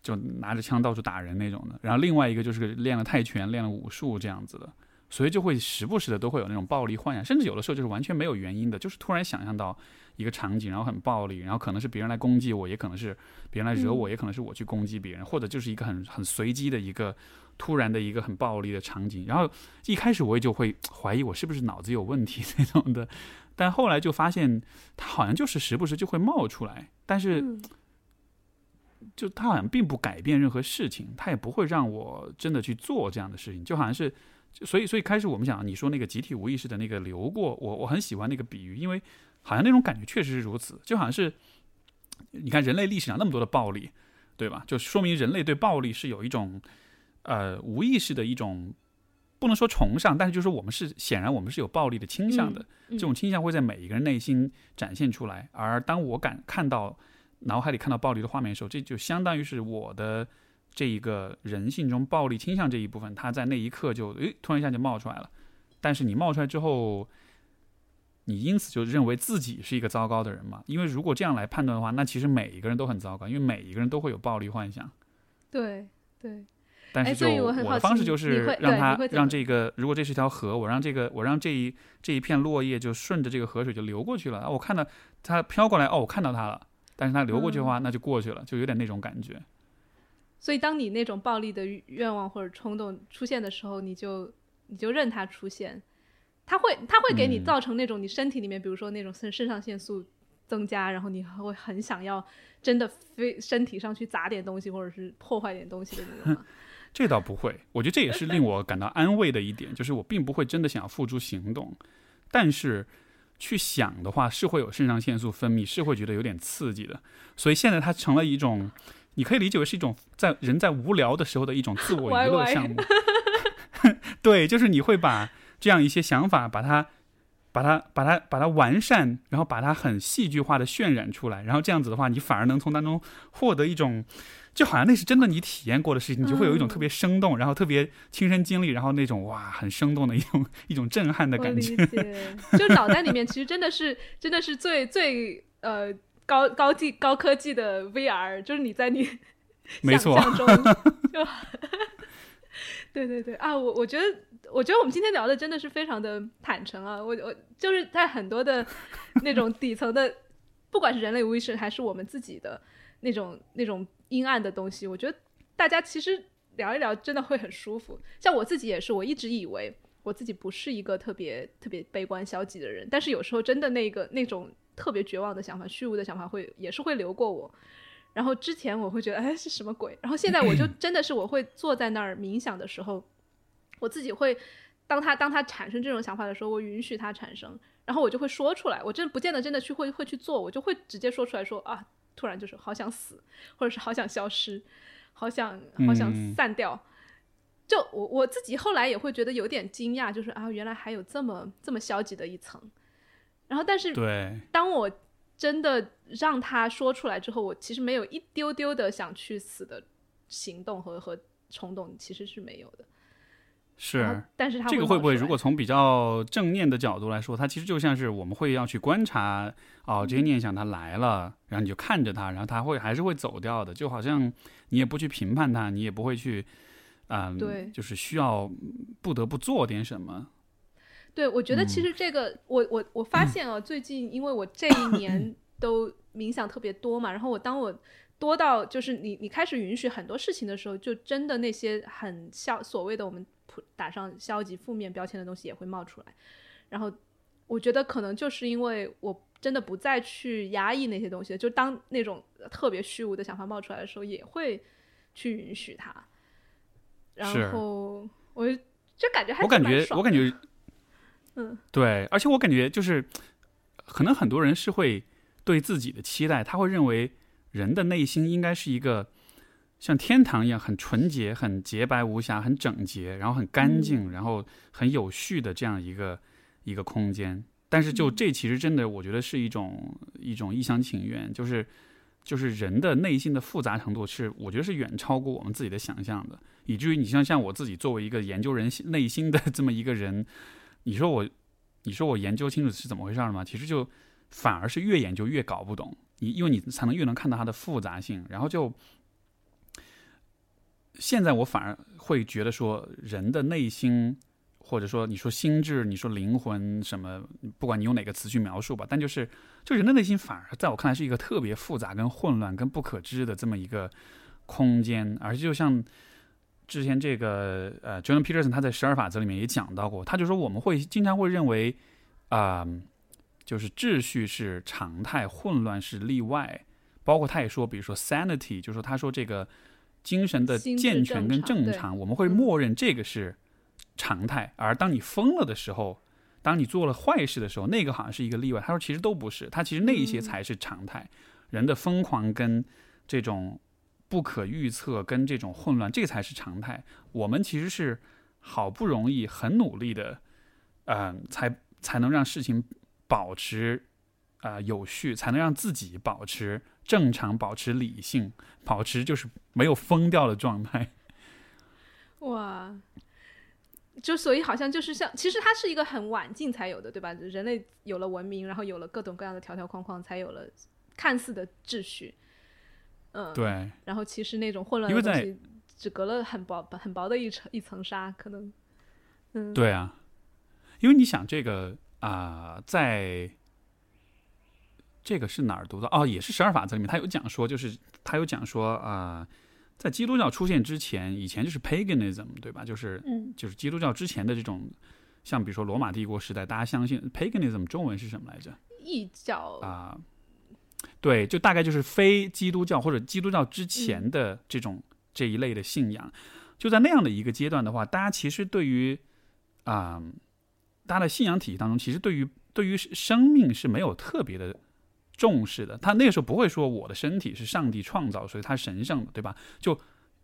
就拿着枪到处打人那种的。然后另外一个就是练了泰拳、练了武术这样子的，所以就会时不时的都会有那种暴力幻想，甚至有的时候就是完全没有原因的，就是突然想象到一个场景，然后很暴力，然后可能是别人来攻击我，也可能是别人来惹我，也可能是我去攻击别人，或者就是一个很很随机的一个。突然的一个很暴力的场景，然后一开始我也就会怀疑我是不是脑子有问题那种的，但后来就发现他好像就是时不时就会冒出来，但是就他好像并不改变任何事情，他也不会让我真的去做这样的事情，就好像是，所以所以开始我们讲你说那个集体无意识的那个流过，我我很喜欢那个比喻，因为好像那种感觉确实是如此，就好像是你看人类历史上那么多的暴力，对吧？就说明人类对暴力是有一种。呃，无意识的一种，不能说崇尚，但是就是我们是显然我们是有暴力的倾向的，这种倾向会在每一个人内心展现出来。而当我感看到脑海里看到暴力的画面的时候，这就相当于是我的这一个人性中暴力倾向这一部分，它在那一刻就诶突然一下就冒出来了。但是你冒出来之后，你因此就认为自己是一个糟糕的人嘛？因为如果这样来判断的话，那其实每一个人都很糟糕，因为每一个人都会有暴力幻想。对对。但是就我的方式就是让他让这个，如果这是条河，我让这个我让这一这一片落叶就顺着这个河水就流过去了啊！我看到它飘过来，哦，我看到它了。但是它流过去的话，那就过去了，就有点那种感觉。所以，当你那种暴力的愿望或者冲动出现的时候，你就你就任它出现。它会它会给你造成那种你身体里面，比如说那种肾肾上腺素增加，然后你会很想要真的非身体上去砸点东西，或者是破坏点东西的那种。这倒不会，我觉得这也是令我感到安慰的一点，就是我并不会真的想要付诸行动，但是去想的话是会有肾上腺素分泌，是会觉得有点刺激的。所以现在它成了一种，你可以理解为是一种在人在无聊的时候的一种自我娱乐项目。对，就是你会把这样一些想法，把它、把它、把它、把它完善，然后把它很戏剧化的渲染出来，然后这样子的话，你反而能从当中获得一种。就好像那是真的你体验过的事情，你就会有一种特别生动，然后特别亲身经历，然后那种哇很生动的一种 一种震撼的感觉。就脑袋里面其实真的是真的是最最呃高高技高科技的 VR，就是你在你 想象中就 对对对啊！我我觉得我觉得我们今天聊的真的是非常的坦诚啊！我我就是在很多的那种底层的，不管是人类无意识还是我们自己的那种那种。阴暗的东西，我觉得大家其实聊一聊真的会很舒服。像我自己也是，我一直以为我自己不是一个特别特别悲观消极的人，但是有时候真的那个那种特别绝望的想法、虚无的想法会也是会流过我。然后之前我会觉得哎是什么鬼，然后现在我就 真的是我会坐在那儿冥想的时候，我自己会当他当他产生这种想法的时候，我允许他产生，然后我就会说出来。我真不见得真的去会会去做，我就会直接说出来说啊。突然就是好想死，或者是好想消失，好想好想散掉。就我我自己后来也会觉得有点惊讶，就是啊，原来还有这么这么消极的一层。然后，但是对，当我真的让他说出来之后，我其实没有一丢丢的想去死的行动和和冲动，其实是没有的。是，但是他这个会不会，如果从比较正念的角度来说，它其实就像是我们会要去观察，哦，这些念想它来了，然后你就看着它，然后它会还是会走掉的，就好像你也不去评判它，你也不会去，嗯，对，就是需要不得不做点什么。对，我觉得其实这个，我我我发现啊，最近因为我这一年 都冥想特别多嘛，然后我当我多到就是你你开始允许很多事情的时候，就真的那些很消所谓的我们。打上消极负面标签的东西也会冒出来，然后我觉得可能就是因为我真的不再去压抑那些东西，就当那种特别虚无的想法冒出来的时候，也会去允许它。然后我就感觉还我感觉我感觉，嗯，对，而且我感觉就是可能很多人是会对自己的期待，他会认为人的内心应该是一个像天堂一样很纯洁、很洁白无瑕、很整洁，然后很干净，然后很有序的这样一个一个空间。但是就这其实真的，我觉得是一种一种一厢情愿，就是就是人的内心的复杂程度是，我觉得是远超过我们自己的想象的，以至于你像像我自己作为一个研究人内心的这么一个人，你说我。你说我研究清楚是怎么回事了吗？其实就反而是越研究越搞不懂，你因为你才能越能看到它的复杂性，然后就现在我反而会觉得说人的内心，或者说你说心智，你说灵魂什么，不管你用哪个词去描述吧，但就是就人的内心反而在我看来是一个特别复杂、跟混乱、跟不可知的这么一个空间，而且就像。之前这个呃，John Peterson 他在十二法则里面也讲到过，他就说我们会经常会认为啊，就是秩序是常态，混乱是例外。包括他也说，比如说 sanity，就是说他说这个精神的健全跟正常，我们会默认这个是常态。而当你疯了的时候，当你做了坏事的时候，那个好像是一个例外。他说其实都不是，他其实那一些才是常态。人的疯狂跟这种。不可预测跟这种混乱，这才是常态。我们其实是好不容易很努力的，嗯，才才能让事情保持啊有序，才能让自己保持正常，保持理性，保持就是没有疯掉的状态。哇，就所以好像就是像，其实它是一个很晚近才有的，对吧？人类有了文明，然后有了各种各样的条条框框，才有了看似的秩序。嗯，对。然后其实那种混乱的东西，只隔了很薄、很薄的一层一层纱，可能。嗯，对啊，因为你想这个啊，在这个是哪儿读的？哦，也是十二法则里面，他有讲说，就是他有讲说啊，在基督教出现之前，以前就是 paganism，对吧？就是嗯，就是基督教之前的这种，像比如说罗马帝国时代，大家相信 paganism，中文是什么来着？异教啊。对，就大概就是非基督教或者基督教之前的这种这一类的信仰，就在那样的一个阶段的话，大家其实对于啊，大家的信仰体系当中，其实对于对于生命是没有特别的重视的。他那个时候不会说我的身体是上帝创造，所以它神圣的，对吧？就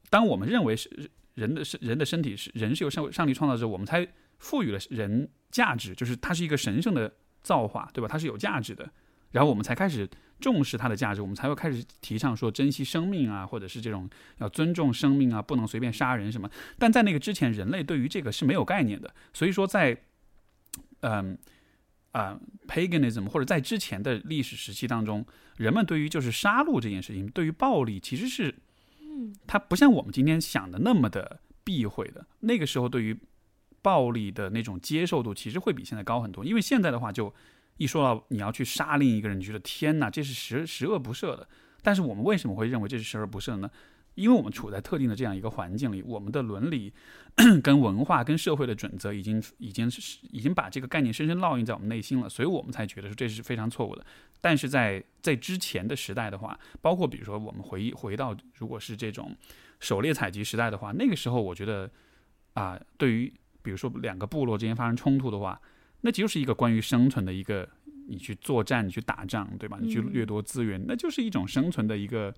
当我们认为是人的身人的身体是人是由上上帝创造之后，我们才赋予了人价值，就是它是一个神圣的造化，对吧？它是有价值的，然后我们才开始。重视它的价值，我们才会开始提倡说珍惜生命啊，或者是这种要尊重生命啊，不能随便杀人什么。但在那个之前，人类对于这个是没有概念的。所以说，在嗯啊，paganism 或者在之前的历史时期当中，人们对于就是杀戮这件事情，对于暴力其实是，嗯，它不像我们今天想的那么的避讳的。那个时候对于暴力的那种接受度，其实会比现在高很多。因为现在的话就。一说到你要去杀另一个人，你觉得天哪，这是十十恶不赦的。但是我们为什么会认为这是十恶不赦呢？因为我们处在特定的这样一个环境里，我们的伦理、跟文化、跟社会的准则已经已经是已经把这个概念深深烙印在我们内心了，所以我们才觉得说这是非常错误的。但是在在之前的时代的话，包括比如说我们回回到如果是这种狩猎采集时代的话，那个时候我觉得啊，对于比如说两个部落之间发生冲突的话。那就是一个关于生存的一个，你去作战，你去打仗，对吧？你去掠夺资源，那就是一种生存的一个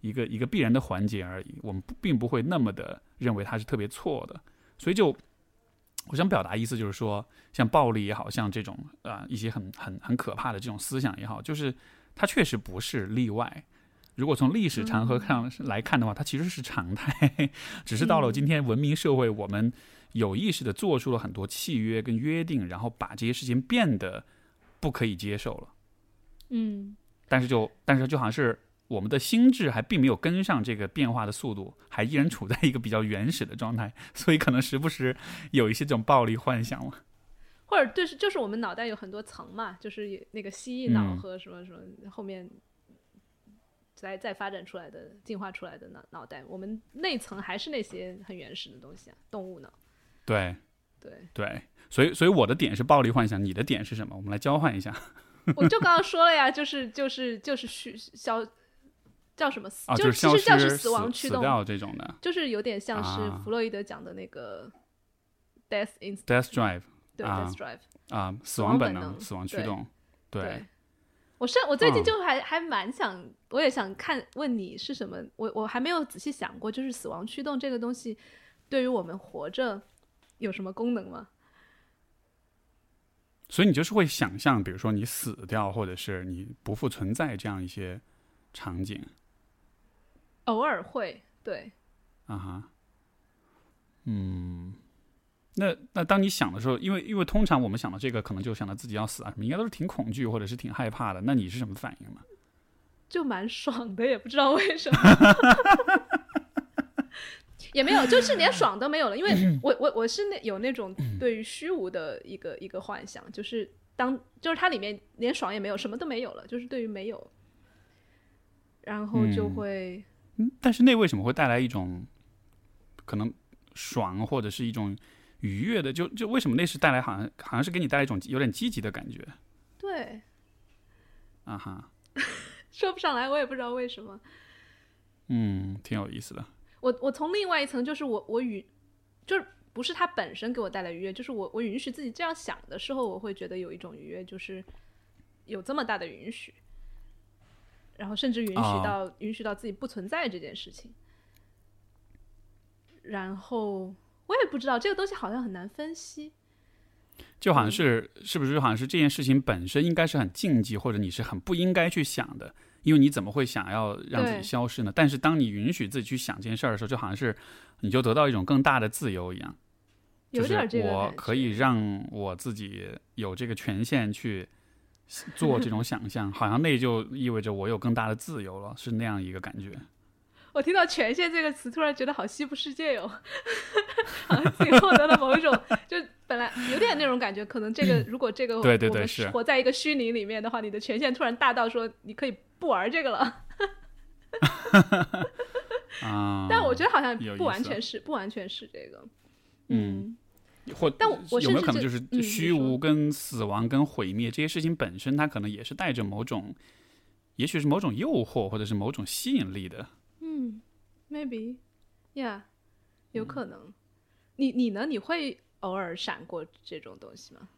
一个一个必然的环节而已。我们并不会那么的认为它是特别错的。所以，就我想表达意思就是说，像暴力也好像这种啊一些很很很可怕的这种思想也好，就是它确实不是例外。如果从历史长河上来看的话，它其实是常态。只是到了今天文明社会，我们。有意识的做出了很多契约跟约定，然后把这些事情变得不可以接受了。嗯，但是就但是就好像是我们的心智还并没有跟上这个变化的速度，还依然处在一个比较原始的状态，所以可能时不时有一些这种暴力幻想了。或者就是就是我们脑袋有很多层嘛，就是那个蜥蜴脑和什么什么后面再再发展出来的进化出来的脑脑袋，我们内层还是那些很原始的东西啊，动物脑。对，对对，所以所以我的点是暴力幻想，你的点是什么？我们来交换一下。我就刚刚说了呀，就是就是就是虚消叫什么？就其实叫是死亡驱动这种的，就是有点像是弗洛伊德讲的那个 death in death drive，对 death drive 啊，死亡本能，死亡驱动。对，我是我最近嗯就还、还蛮想，我也想看问你是什么，我我还没有仔细想过，就是死亡驱动这个东西对于我们活着有什么功能吗？所以你就是会想象，比如说你死掉，或者是你不复存在这样一些场景偶尔会，对，啊哈。嗯，那那当你想的时候，因为因为通常我们想到这个，可能就想到自己要死啊什么，应该都是挺恐惧或者是挺害怕的。那你是什么反应呢？就蛮爽的，也不知道为什么。也没有，就是连爽都没有了，因为我我我是那有那种对于虚无的一个一个幻想，就是当就是它里面连爽也没有，什么都没有了，就是对于没有，然后就嗯会、嗯，但是那为什么会带来一种可能爽或者是一种愉悦的？就就为什么那是带来好像好像是给你带来一种有点积极的感觉对啊哈？说不上来，我也不知道为什么。嗯，挺有意思的。我我从另外一层就是我我允就是不是它本身给我带来愉悦，就是我我允许自己这样想的时候，我会觉得有一种愉悦，就是有这么大的允许，然后甚至允许哦到、允许到自己不存在这件事情。然后我也不知道这个东西好像很难分析，就好像是是不是好像是这件事情本身应该是很禁忌，或者你是很不应该去想的，因为你怎么会想要让自己消失呢？但是当你允许自己去想这件事儿的时候，就好像是你就得到一种更大的自由一样，就是我可以让我自己有这个权限去做这种想象，好像那就意味着我有更大的自由了，是那样一个感觉。我听到“权限”这个词，突然觉得好西部世界哟、好像自己获得了某一种，就本来有点那种感觉。可能这个，如果这个对对对是活在一个虚拟里面的话，你的权限突然大到说你可以不玩这个了。啊、但我觉得好像不完全是，不完全是这个。嗯或但我我有没有可能就是虚无跟死亡跟毁灭这些事情本身，它可能也是带着某种，也许是某种诱惑或者是某种吸引力的。嗯，maybe，yeah，有嗯可能。你你呢？你会偶尔闪过这种东西吗？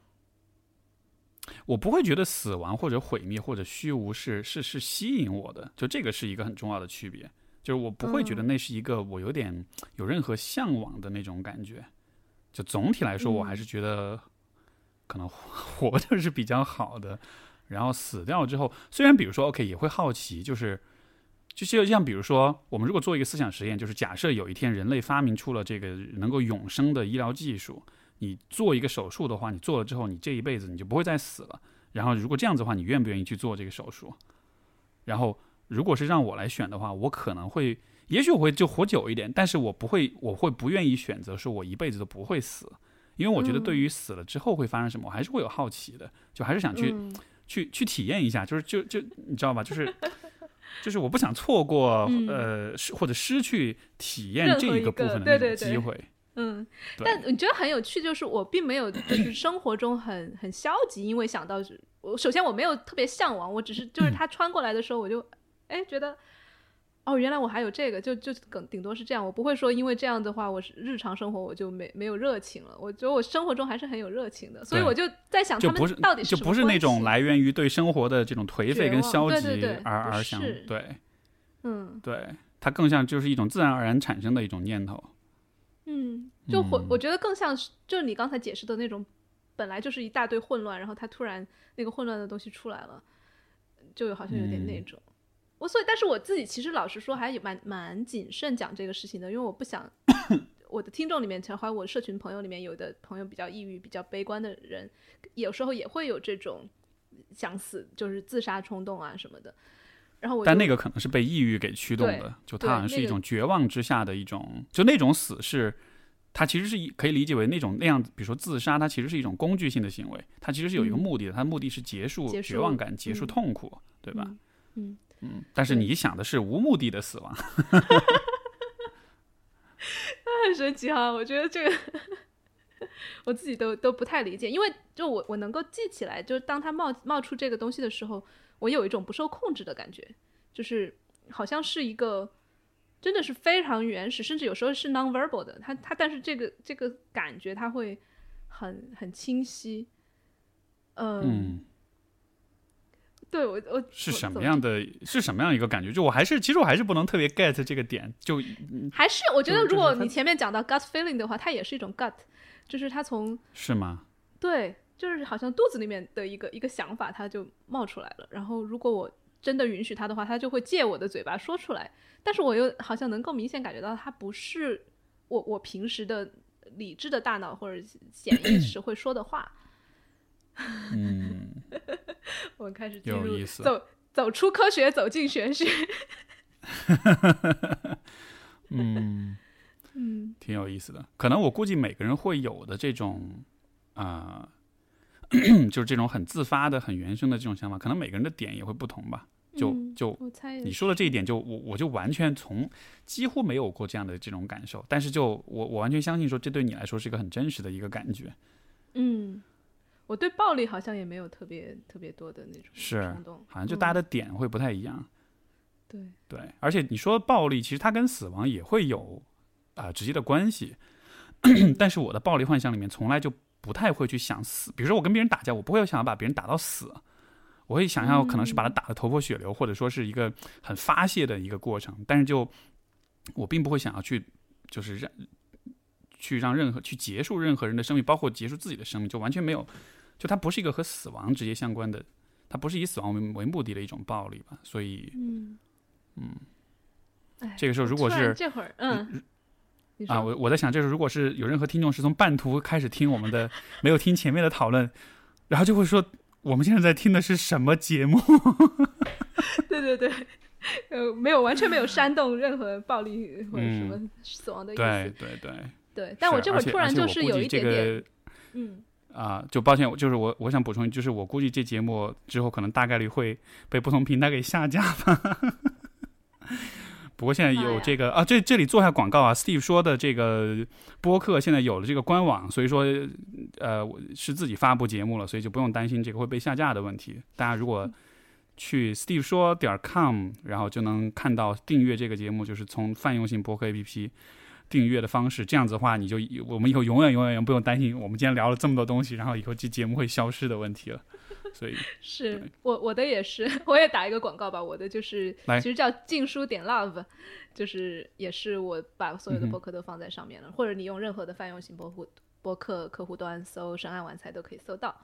我不会觉得死亡或者毁灭或者虚无是是是吸引我的，就这个是一个很重要的区别。就是我不会觉得嗯那是一个我有点有任何向往的那种感觉。就总体来说，我还嗯是觉得可能活活着是比较好的。然后死掉之后，虽然比如说 OK 也会好奇，就是就是像比如说，我们如果做一个思想实验，就是假设有一天人类发明出了这个能够永生的医疗技术，你做一个手术的话，你做了之后，你这一辈子你就不会再死了。然后如果这样子的话，你愿不愿意去做这个手术？然后如果是让我来选的话，我可能会，也许我会就活久一点，但是我不会，我会不愿意选择说我一辈子都不会死，因为我觉得嗯对于死了之后会发生什么，我还是会有好奇的，就还是想去、嗯去去体验一下，就是就就你知道吧，就是就是我不想错过、嗯。呃失或者失去体验这一个个部分的那对对对种机会。嗯，但我觉得很有趣，就是我并没有就是生活中很很消极，因为想到是我首先我没有特别向往，我只是就是他穿过来的时候，我就哎觉得哦，原来我还有这个，就就更顶多是这样，我不会说因为这样的话，我是日常生活我就没没有热情了。我觉得我生活中还是很有热情的，所以我就在想他就不是们到底是就不是那种来源于对生活的这种颓废跟消极对对对而而想对嗯对，它更像就是一种自然而然产生的一种念头。嗯，就我嗯我觉得更像是就是你刚才解释的那种，本来就是一大堆混乱，然后它突然那个混乱的东西出来了，就好像有点那嗯种。我所以，但是我自己其实老实说还有蛮蛮谨慎讲这个事情的，因为我不想 我的听众里面，还有我社群朋友里面，有的朋友比较抑郁、比较悲观的人，有时候也会有这种想死，就是自杀冲动啊什么的。然后我但那个可能是被抑郁给驱动的，就他好像是一种绝望之下的一种，就那种死是，它其实是一可以理解为那种那样子，比如说自杀，它其实是一种工具性的行为，它其实是有一个嗯目的的，它的目的是结束绝望感、结束嗯痛苦，对吧？嗯嗯嗯，但是你想的是无目的的死亡，很神奇哈，我觉得这个 我自己都都不太理解，因为就我我能够记起来，就是当它冒冒出这个东西的时候，我有一种不受控制的感觉，就是好像是一个真的是非常原始，甚至有时候是 non-verbal 的，它它但是这个这个感觉它会很很清晰，嗯嗯对我我是什么样的？是什么样一个感觉？就我还是其实我还是不能特别 get 这个点。就还是我觉得，如果你前面讲到 gut feeling 的话，它也是一种 gut，就是它从是吗？对，就是好像肚子里面的一个一个想法，它就冒出来了。然后如果我真的允许它的话，它就会借我的嘴巴说出来。但是我又好像能够明显感觉到，它不是我我平时的理智的大脑或者潜意识会说的话。嗯，我们开始进入有意思走走出科学，走进玄学。嗯，嗯挺有意思的。可能我估计每个人会有的这种啊、就是这种很自发的、很原生的这种想法，可能每个人的点也会不同吧。就嗯就我猜你说的这一点就，我我就完全从几乎没有过这样的这种感受，但是就我我完全相信说，这对你来说是一个很真实的一个感觉。嗯，我对暴力好像也没有特别特别多的那种是冲动，好像就大家的点会不太一样。对，对，而且你说暴力，其实它跟死亡也会有啊、直接的关系。但是我的暴力幻想里面从来就不太会去想死，比如说我跟别人打架，我不会想要把别人打到死，我会想象可能是把他打得头破血流，或者说是一个很发泄的一个过程。但是就我并不会想要去，就是让去让任何去结束任何人的生命，包括结束自己的生命，就完全没有，就它不是一个和死亡直接相关的，它不是以死亡为为目的的一种暴力吧。所以嗯。嗯，哎这个时候如果是这会儿，嗯，啊，我我在想，就是如果是有任何听众是从半途开始听我们的，没有听前面的讨论，然后就会说，我们现在在听的是什么节目？对对对，呃，没有完全没有煽动任何暴力或者什么嗯。死亡的意对思，对对，对。但我这会儿突然就是有一点点，这个嗯，啊、就抱歉，就是我我想补充，就是我估计这节目之后可能大概率会被不同平台给下架吧。不过现在有这个啊，这这里做下广告啊，Steve 说的这个播客现在有了这个官网，所以说呃我是自己发布节目了，所以就不用担心这个会被下架的问题。大家如果去 Steve 说点 com，然后就能看到订阅这个节目，就是从泛用性播客 APP 订阅的方式。这样子的话，你就我们以后永远永远不用担心，我们今天聊了这么多东西，然后以后这节目会消失的问题了。所以 是我我的也是，我也打一个广告吧，我的就是其实叫禁书点 love，就是也是我把所有的嗯哼播客都放在上面了，或者你用任何的泛用型播户博客客户端搜“深爱晚餐”都可以搜到。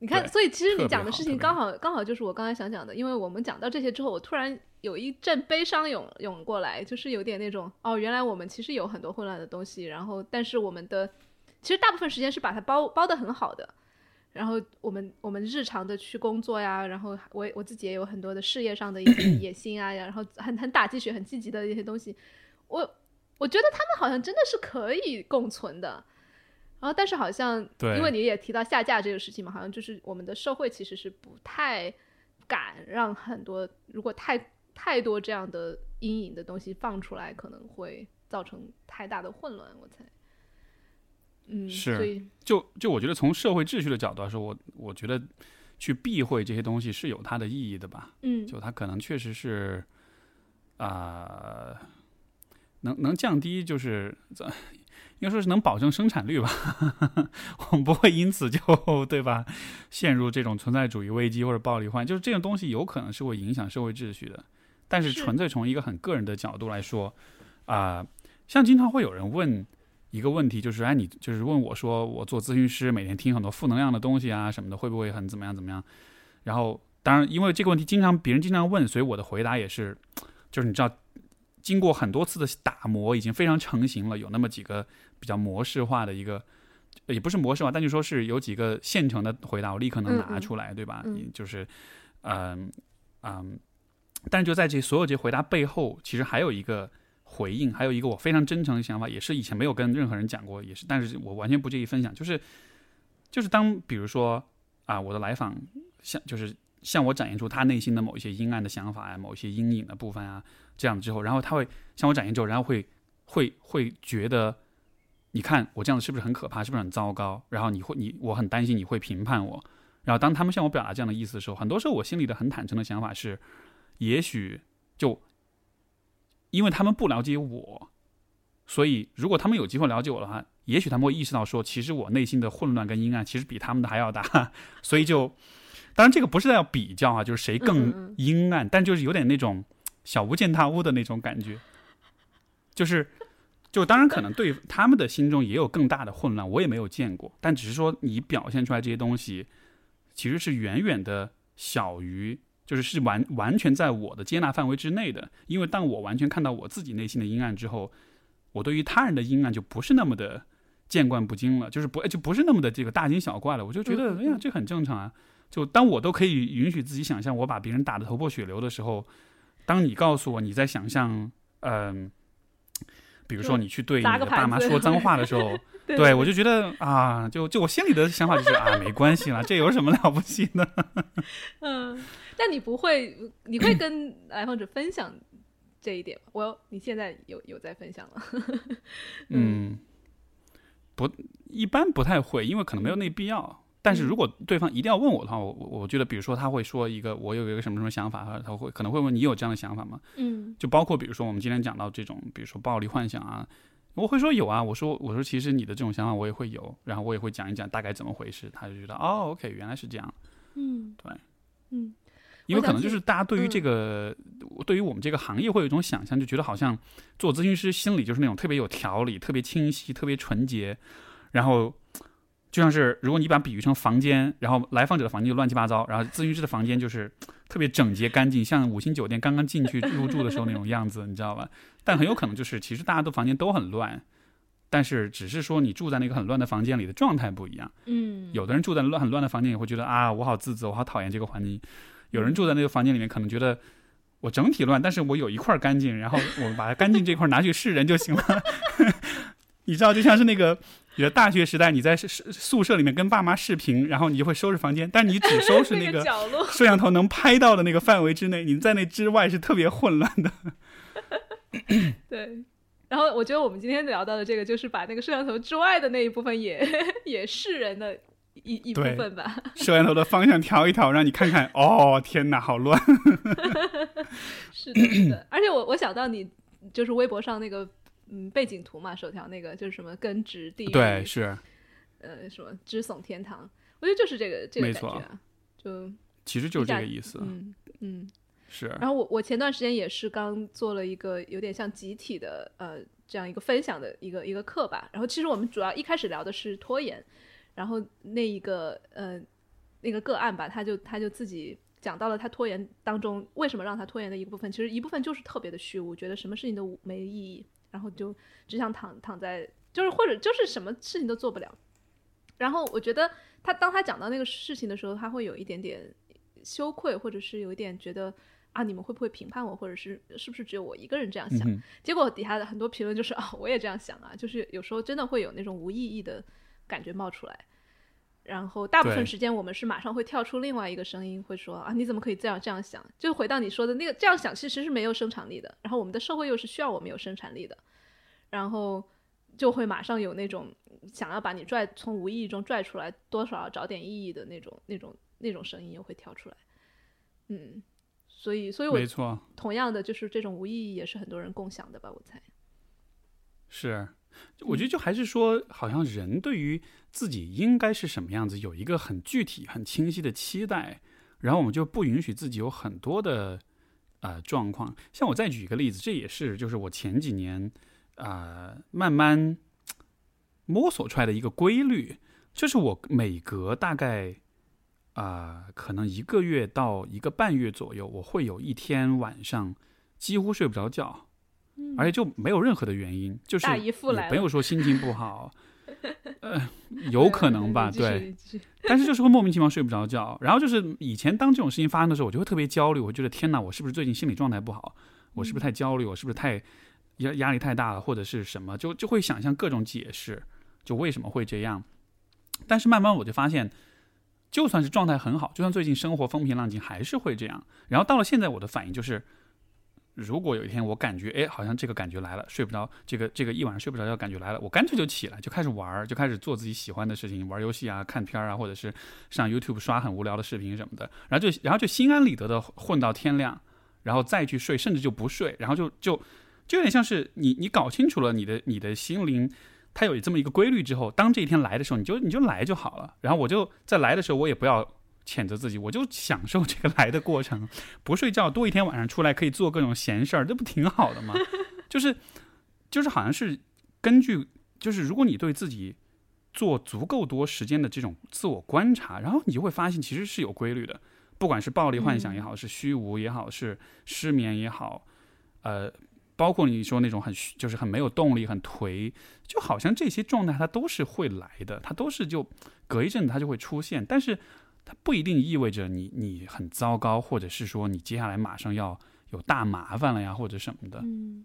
你看，所以其实你讲的事情刚好刚好就是我刚才想讲的，因为我们讲到这些之后，我突然有一阵悲伤涌涌过来，就是有点那种哦，原来我们其实有很多混乱的东西，然后但是我们的其实大部分时间是把它包包的很好的，然后我们我们日常的去工作呀，然后我我自己也有很多的事业上的一些 野心啊，然后很很打鸡血、很积极的一些东西，我我觉得他们好像真的是可以共存的。然后，但是好像对因为你也提到下架这个事情嘛，好像就是我们的社会其实是不太敢让很多如果太太多这样的阴影的东西放出来，可能会造成太大的混乱。我猜，嗯，是所以就就我觉得从社会秩序的角度来说，我我觉得去避讳这些东西是有它的意义的吧。嗯，就它可能确实是啊、能能降低就是怎应该说是能保证生产率吧。我们不会因此就对吧陷入这种存在主义危机或者暴力化，就是这种东西有可能是会影响社会秩序的。但是是纯粹从一个很个人的角度来说，啊、像经常会有人问一个问题，就是哎，你就是问我说，我做咨询师，每天听很多负能量的东西啊什么的，会不会很怎么样怎么样？然后当然，因为这个问题经常别人经常问，所以我的回答也是，就是你知道，经过很多次的打磨，已经非常成型了，有那么几个比较模式化的一个。呃也不是模式化，但就说是有几个现成的回答，我立刻能拿嗯嗯出来，对吧？嗯就是，嗯嗯，但是就在这所有这些回答背后，其实还有一个回应，还有一个我非常真诚的想法，也是以前没有跟任何人讲过，也是，但是我完全不介意分享，就是，就是当比如说啊，我的来访像就是向我展现出他内心的某一些阴暗的想法呀、某一些阴影的部分啊，这样之后，然后他会向我展现之后，然后会会会觉得，你看我这样子是不是很可怕，是不是很糟糕？然后你会你我很担心你会评判我。然后当他们向我表达这样的意思的时候，很多时候我心里的很坦诚的想法是，也许就因为他们不了解我，所以如果他们有机会了解我的话，也许他们会意识到说，其实我内心的混乱跟阴暗其实比他们的还要大，所以就当然这个不是在要比较啊，就是谁嗯更嗯阴暗，但就是有点那种小巫见大巫的那种感觉，就是。就当然可能对他们的心中也有更大的混乱，我也没有见过，但只是说你表现出来这些东西，其实是远远的小于，就是是完完全在我的接纳范围之内的。因为当我完全看到我自己内心的阴暗之后，我对于他人的阴暗就不是那么的见惯不惊了，就是不就不是那么的这个大惊小怪了。我就觉得，哎呀，这很正常啊。就当我都可以允许自己想象我把别人打得头破血流的时候，当你告诉我你在想象，嗯、比如说你去对你的爸妈说脏话的时候，对对我就觉得啊，就就我心里的想法就是啊，没关系啦，这有什么了不起的？嗯，但你不会，你会跟 来访者分享这一点吗？我你现在有有在分享了，嗯，不，一般不太会，因为可能没有那必要。但是如果对方一定要问我的话，我我我觉得，比如说他会说一个我有一个什么什么想法，他会可能会问你有这样的想法吗？嗯。就包括比如说我们今天讲到这种，比如说暴力幻想啊，我会说有啊，我说我说其实你的这种想法我也会有，然后我也会讲一讲大概怎么回事，他就觉得哦，OK，原来是这样，嗯，对，嗯。因为可能就是大家对于这个，对于我们这个行业会有一种想象，就觉得好像做咨询师心里就是那种特别有条理、特别清晰、特别纯洁，然后就像是如果你把比喻成房间，然后来访者的房间就乱七八糟，然后咨询师的房间就是特别整洁干净，像五星酒店刚刚进去 入住的时候那种样子，你知道吧？但很有可能就是其实大家都房间都很乱。但是，只是说你住在那个很乱的房间里的状态不一样。嗯，有的人住在乱很乱的房间里，会觉得啊，我好自责，我好讨厌这个环境。有人住在那个房间里面，可能觉得我整体乱，但是我有一块儿干净，然后我把干净这块儿拿去示人就行了。你知道，就像是那个你的大学时代，你在宿宿舍里面跟爸妈视频，然后你就会收拾房间，但你只收拾那个 摄像头能拍到的那个范围之内，你在那之外是特别混乱的。对。然后我觉得我们今天聊到的这个，就是把那个摄像头之外的那一部分也 也是人的一一部分吧。摄像头的方向调一调，让你看看，哦，天哪，好乱。是的，是的。而且我我想到你就是微博上那个嗯背景图嘛，首条那个就是什么根植地狱，对，是，呃什么支耸天堂，我觉得就是这个这个没错感觉啊，就其实就是这个意思。嗯嗯。是，然后我我前段时间也是刚做了一个有点像集体的呃这样一个分享的一个一个课吧。然后其实我们主要一开始聊的是拖延，然后那一个呃那个个案吧，他就他就自己讲到了他拖延当中为什么让他拖延的一个部分，其实一部分就是特别的虚无，觉得什么事情都没意义，然后就只想躺躺在就是或者就是什么事情都做不了。然后我觉得他当他讲到那个事情的时候，他会有一点点羞愧，或者是有一点觉得。啊，你们会不会评判我，或者是是不是只有我一个人这样想？嗯结果底下的很多评论就是啊，我也这样想啊，就是有时候真的会有那种无意义的感觉冒出来。然后大部分时间我们是马上会跳出另外一个声音，会说啊，你怎么可以这样这样想？就回到你说的那个这样想，其实是没有生产力的。然后我们的社会又是需要我们有生产力的，然后就会马上有那种想要把你拽从无意义中拽出来，多少要找点意义的那种那种那种声音又会跳出来。嗯，所以所以我没错，同样的，就是这种无意义也是很多人共享的吧？我猜。是，我觉得就还是说，好像人对于自己应该是什么样子，有一个很具体、很清晰的期待，然后我们就不允许自己有很多的呃状况。像我再举一个例子，这也是就是我前几年啊、呃慢慢摸索出来的一个规律，就是我每隔大概啊、可能一个月到一个半月左右，我会有一天晚上几乎睡不着觉。而且就没有任何的原因，就是也没有说心情不好，呃，有可能吧，对，但是就是会莫名其妙睡不着觉。然后就是以前当这种事情发生的时候，我就会特别焦虑，我觉得天哪，我是不是最近心理状态不好？我是不是太焦虑？我是不是太压压力太大了，或者是什么？就就会想象各种解释，就为什么会这样。但是慢慢我就发现，就算是状态很好，就算最近生活风平浪静，还是会这样。然后到了现在，我的反应就是。如果有一天我感觉，哎，好像这个感觉来了，睡不着，这个这个一晚上睡不着觉感觉来了，我干脆就起来，就开始玩，就开始做自己喜欢的事情，玩游戏啊、看片儿啊，或者是上 YouTube 刷很无聊的视频什么的，然后就然后就心安理得的混到天亮，然后再去睡，甚至就不睡，然后就就就有点像是你你搞清楚了你的你的心灵，它有这么一个规律之后，当这一天来的时候，你就你就来就好了，然后我就在来的时候，我也不要。谴责自己，我就享受这个来的过程，不睡觉多一天晚上出来可以做各种闲事儿，这不挺好的吗？就是就是好像是根据就是如果你对自己做足够多时间的这种自我观察，然后你就会发现其实是有规律的，不管是暴力幻想也好，是虚无也好，是失眠也好，呃。包括你说那种很就是很没有动力、很颓，就好像这些状态它都是会来的，它都是就隔一阵它就会出现，但是它不一定意味着你你很糟糕，或者是说你接下来马上要有大麻烦了呀，或者什么的。嗯，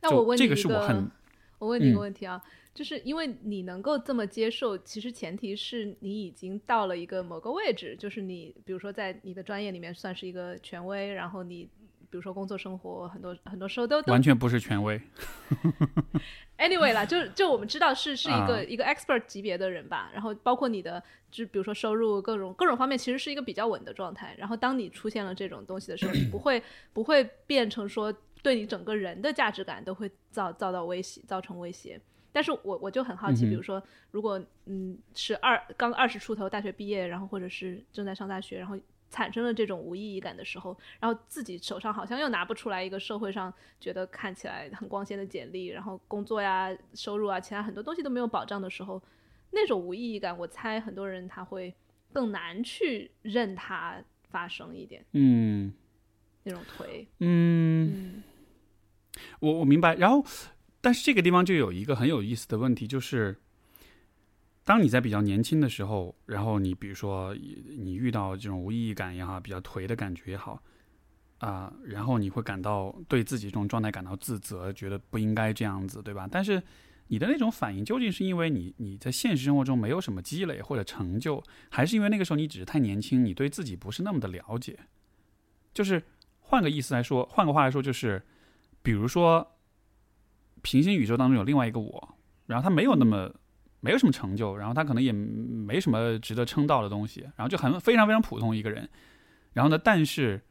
那我问你这个是我很，我问你一个问题啊，就是因为你能够这么接受，其实前提是你已经到了一个某个位置，就是你比如说在你的专业里面算是一个权威，然后你。比如说工作生活，很多很多时候都完全不是权威。Anyway 啦，就就我们知道是是一个一个 expert 级别的人吧。然后包括你的，就比如说收入各种各种方面，其实是一个比较稳的状态。然后当你出现了这种东西的时候，你不会不会变成说对你整个人的价值感都会造造到威胁，造成威胁。但是我我就很好奇，比如说如果嗯是二刚二十出头大学毕业，然后或者是正在上大学，然后。产生了这种无意义感的时候，然后自己手上好像又拿不出来一个社会上觉得看起来很光鲜的简历，然后工作呀、收入啊，其他很多东西都没有保障的时候，那种无意义感，我猜很多人他会更难去任它发生一点。嗯，那种颓。嗯，我我明白。然后，但是这个地方就有一个很有意思的问题，就是。当你在比较年轻的时候，然后你比如说你遇到这种无意义感也好，比较颓的感觉也好，啊，然后你会感到对自己这种状态感到自责，觉得不应该这样子，对吧？但是你的那种反应究竟是因为你你在现实生活中没有什么积累或者成就，还是因为那个时候你只是太年轻，你对自己不是那么的了解？就是换个意思来说，换个话来说，就是比如说平行宇宙当中有另外一个我，然后他没有那么。没有什么成就，然后他可能也没什么值得称道的东西，然后就很非常非常普通一个人。然后呢，但是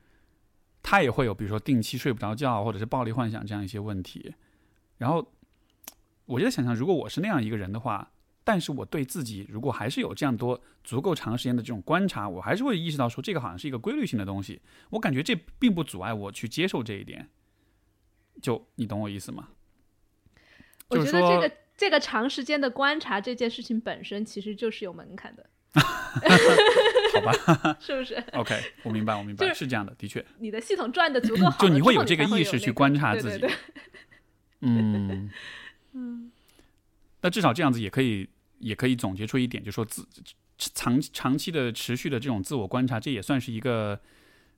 他也会有，比如说定期睡不着觉，或者是暴力幻想这样一些问题。然后我就在想象，如果我是那样一个人的话，但是我对自己如果还是有这样多足够长时间的这种观察，我还是会意识到说，这个好像是一个规律性的东西。我感觉这并不阻碍我去接受这一点。就你懂我意思吗？我觉得这个。这个长时间的观察这件事情本身其实就是有门槛的，好吧？是不是？OK，我明白，我明白，是这样的，的确。你的系统转的足够好，就你会有这个意识去观察自己。嗯 嗯。那至少这样子也可以，也可以总结出一点，就说自长长期的持续的这种自我观察，这也算是一个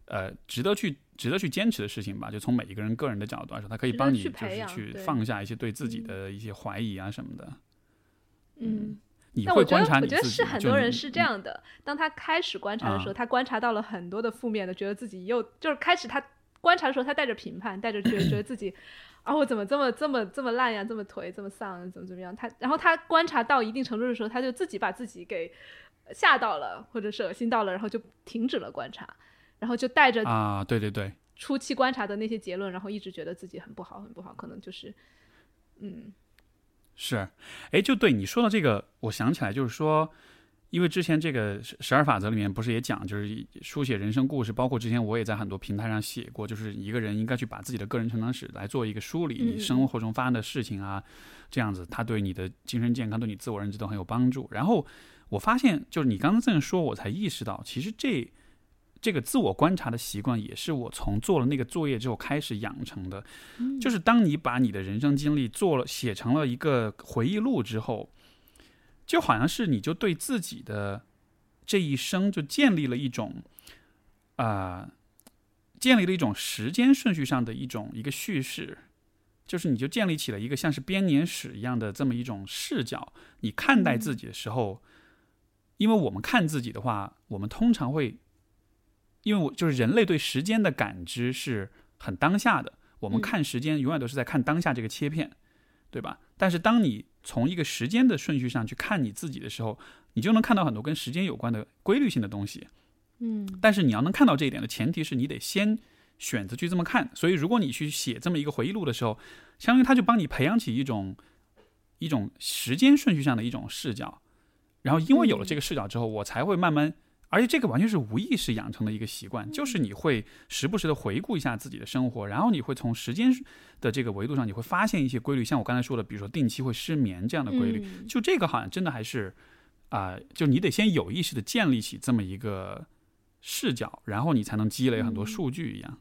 呃值得去。值得去坚持的事情吧，就从每一个人个人的角度来说，它可以帮你就是去放下一些对自己的一些怀疑啊什么的。嗯，你会观察你自己。我觉得是很多人是这样的。当他开始观察的时候，他观察到了很多的负面的，觉得自己又就是开始他观察的时候，他带着评判，带着觉得觉得自己啊，我怎么这么这么这么烂呀，这么颓，这么丧，怎么怎么样？他然后他观察到一定程度的时候，他就自己把自己给吓到了，或者是恶心到了，然后就停止了观察。然后就带着啊，对对对，初期观察的那些结论，然后一直觉得自己很不好，很不好，可能就是，嗯，是，哎，就对你说的这个，我想起来，就是说，因为之前这个十二法则里面不是也讲，就是书写人生故事，包括之前我也在很多平台上写过，就是一个人应该去把自己的个人成长史来做一个梳理，你生活中发生的事情啊，这样子，他对你的精神健康，对你自我认知都很有帮助。然后我发现，就是你刚刚这样说，我才意识到，其实这。这个自我观察的习惯也是我从做了那个作业之后开始养成的，就是当你把你的人生经历做了写成了一个回忆录之后，就好像是你就对自己的这一生就建立了一种啊，建立了一种时间顺序上的一种一个叙事，就是你就建立起了一个像是编年史一样的这么一种视角，你看待自己的时候，因为我们看自己的话，我们通常会。因为我就是人类对时间的感知是很当下的，我们看时间永远都是在看当下这个切片，对吧？但是当你从一个时间的顺序上去看你自己的时候，你就能看到很多跟时间有关的规律性的东西。嗯，但是你要能看到这一点的前提是你得先选择去这么看。所以如果你去写这么一个回忆录的时候，相当于他就帮你培养起一种一种时间顺序上的一种视角。然后因为有了这个视角之后，我才会慢慢。而且这个完全是无意识养成的一个习惯，就是你会时不时的回顾一下自己的生活，然后你会从时间的这个维度上，你会发现一些规律，像我刚才说的，比如说定期会失眠这样的规律，就这个好像真的还是啊，就你得先有意识的建立起这么一个视角，然后你才能积累很多数据一样。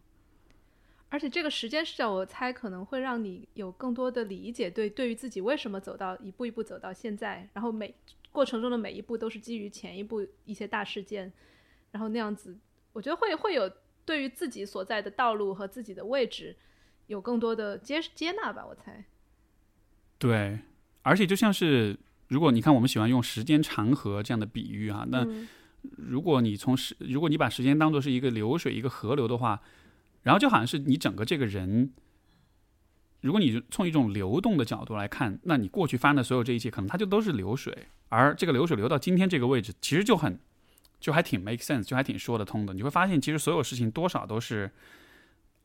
而且这个时间视角，我猜可能会让你有更多的理解，对对于自己为什么走到一步一步走到现在，然后每。过程中的每一步都是基于前一步一些大事件，然后那样子，我觉得会会有对于自己所在的道路和自己的位置有更多的接接纳吧，我猜。对，而且就像是如果你看我们喜欢用时间长河这样的比喻哈，那如果你从时如果你把时间当做是一个流水一个河流的话，然后就好像是你整个这个人。如果你从一种流动的角度来看，那你过去发生的所有这一切，可能它就都是流水，而这个流水流到今天这个位置，其实就很，就还挺 make sense，就还挺说得通的。你会发现，其实所有事情多少都是，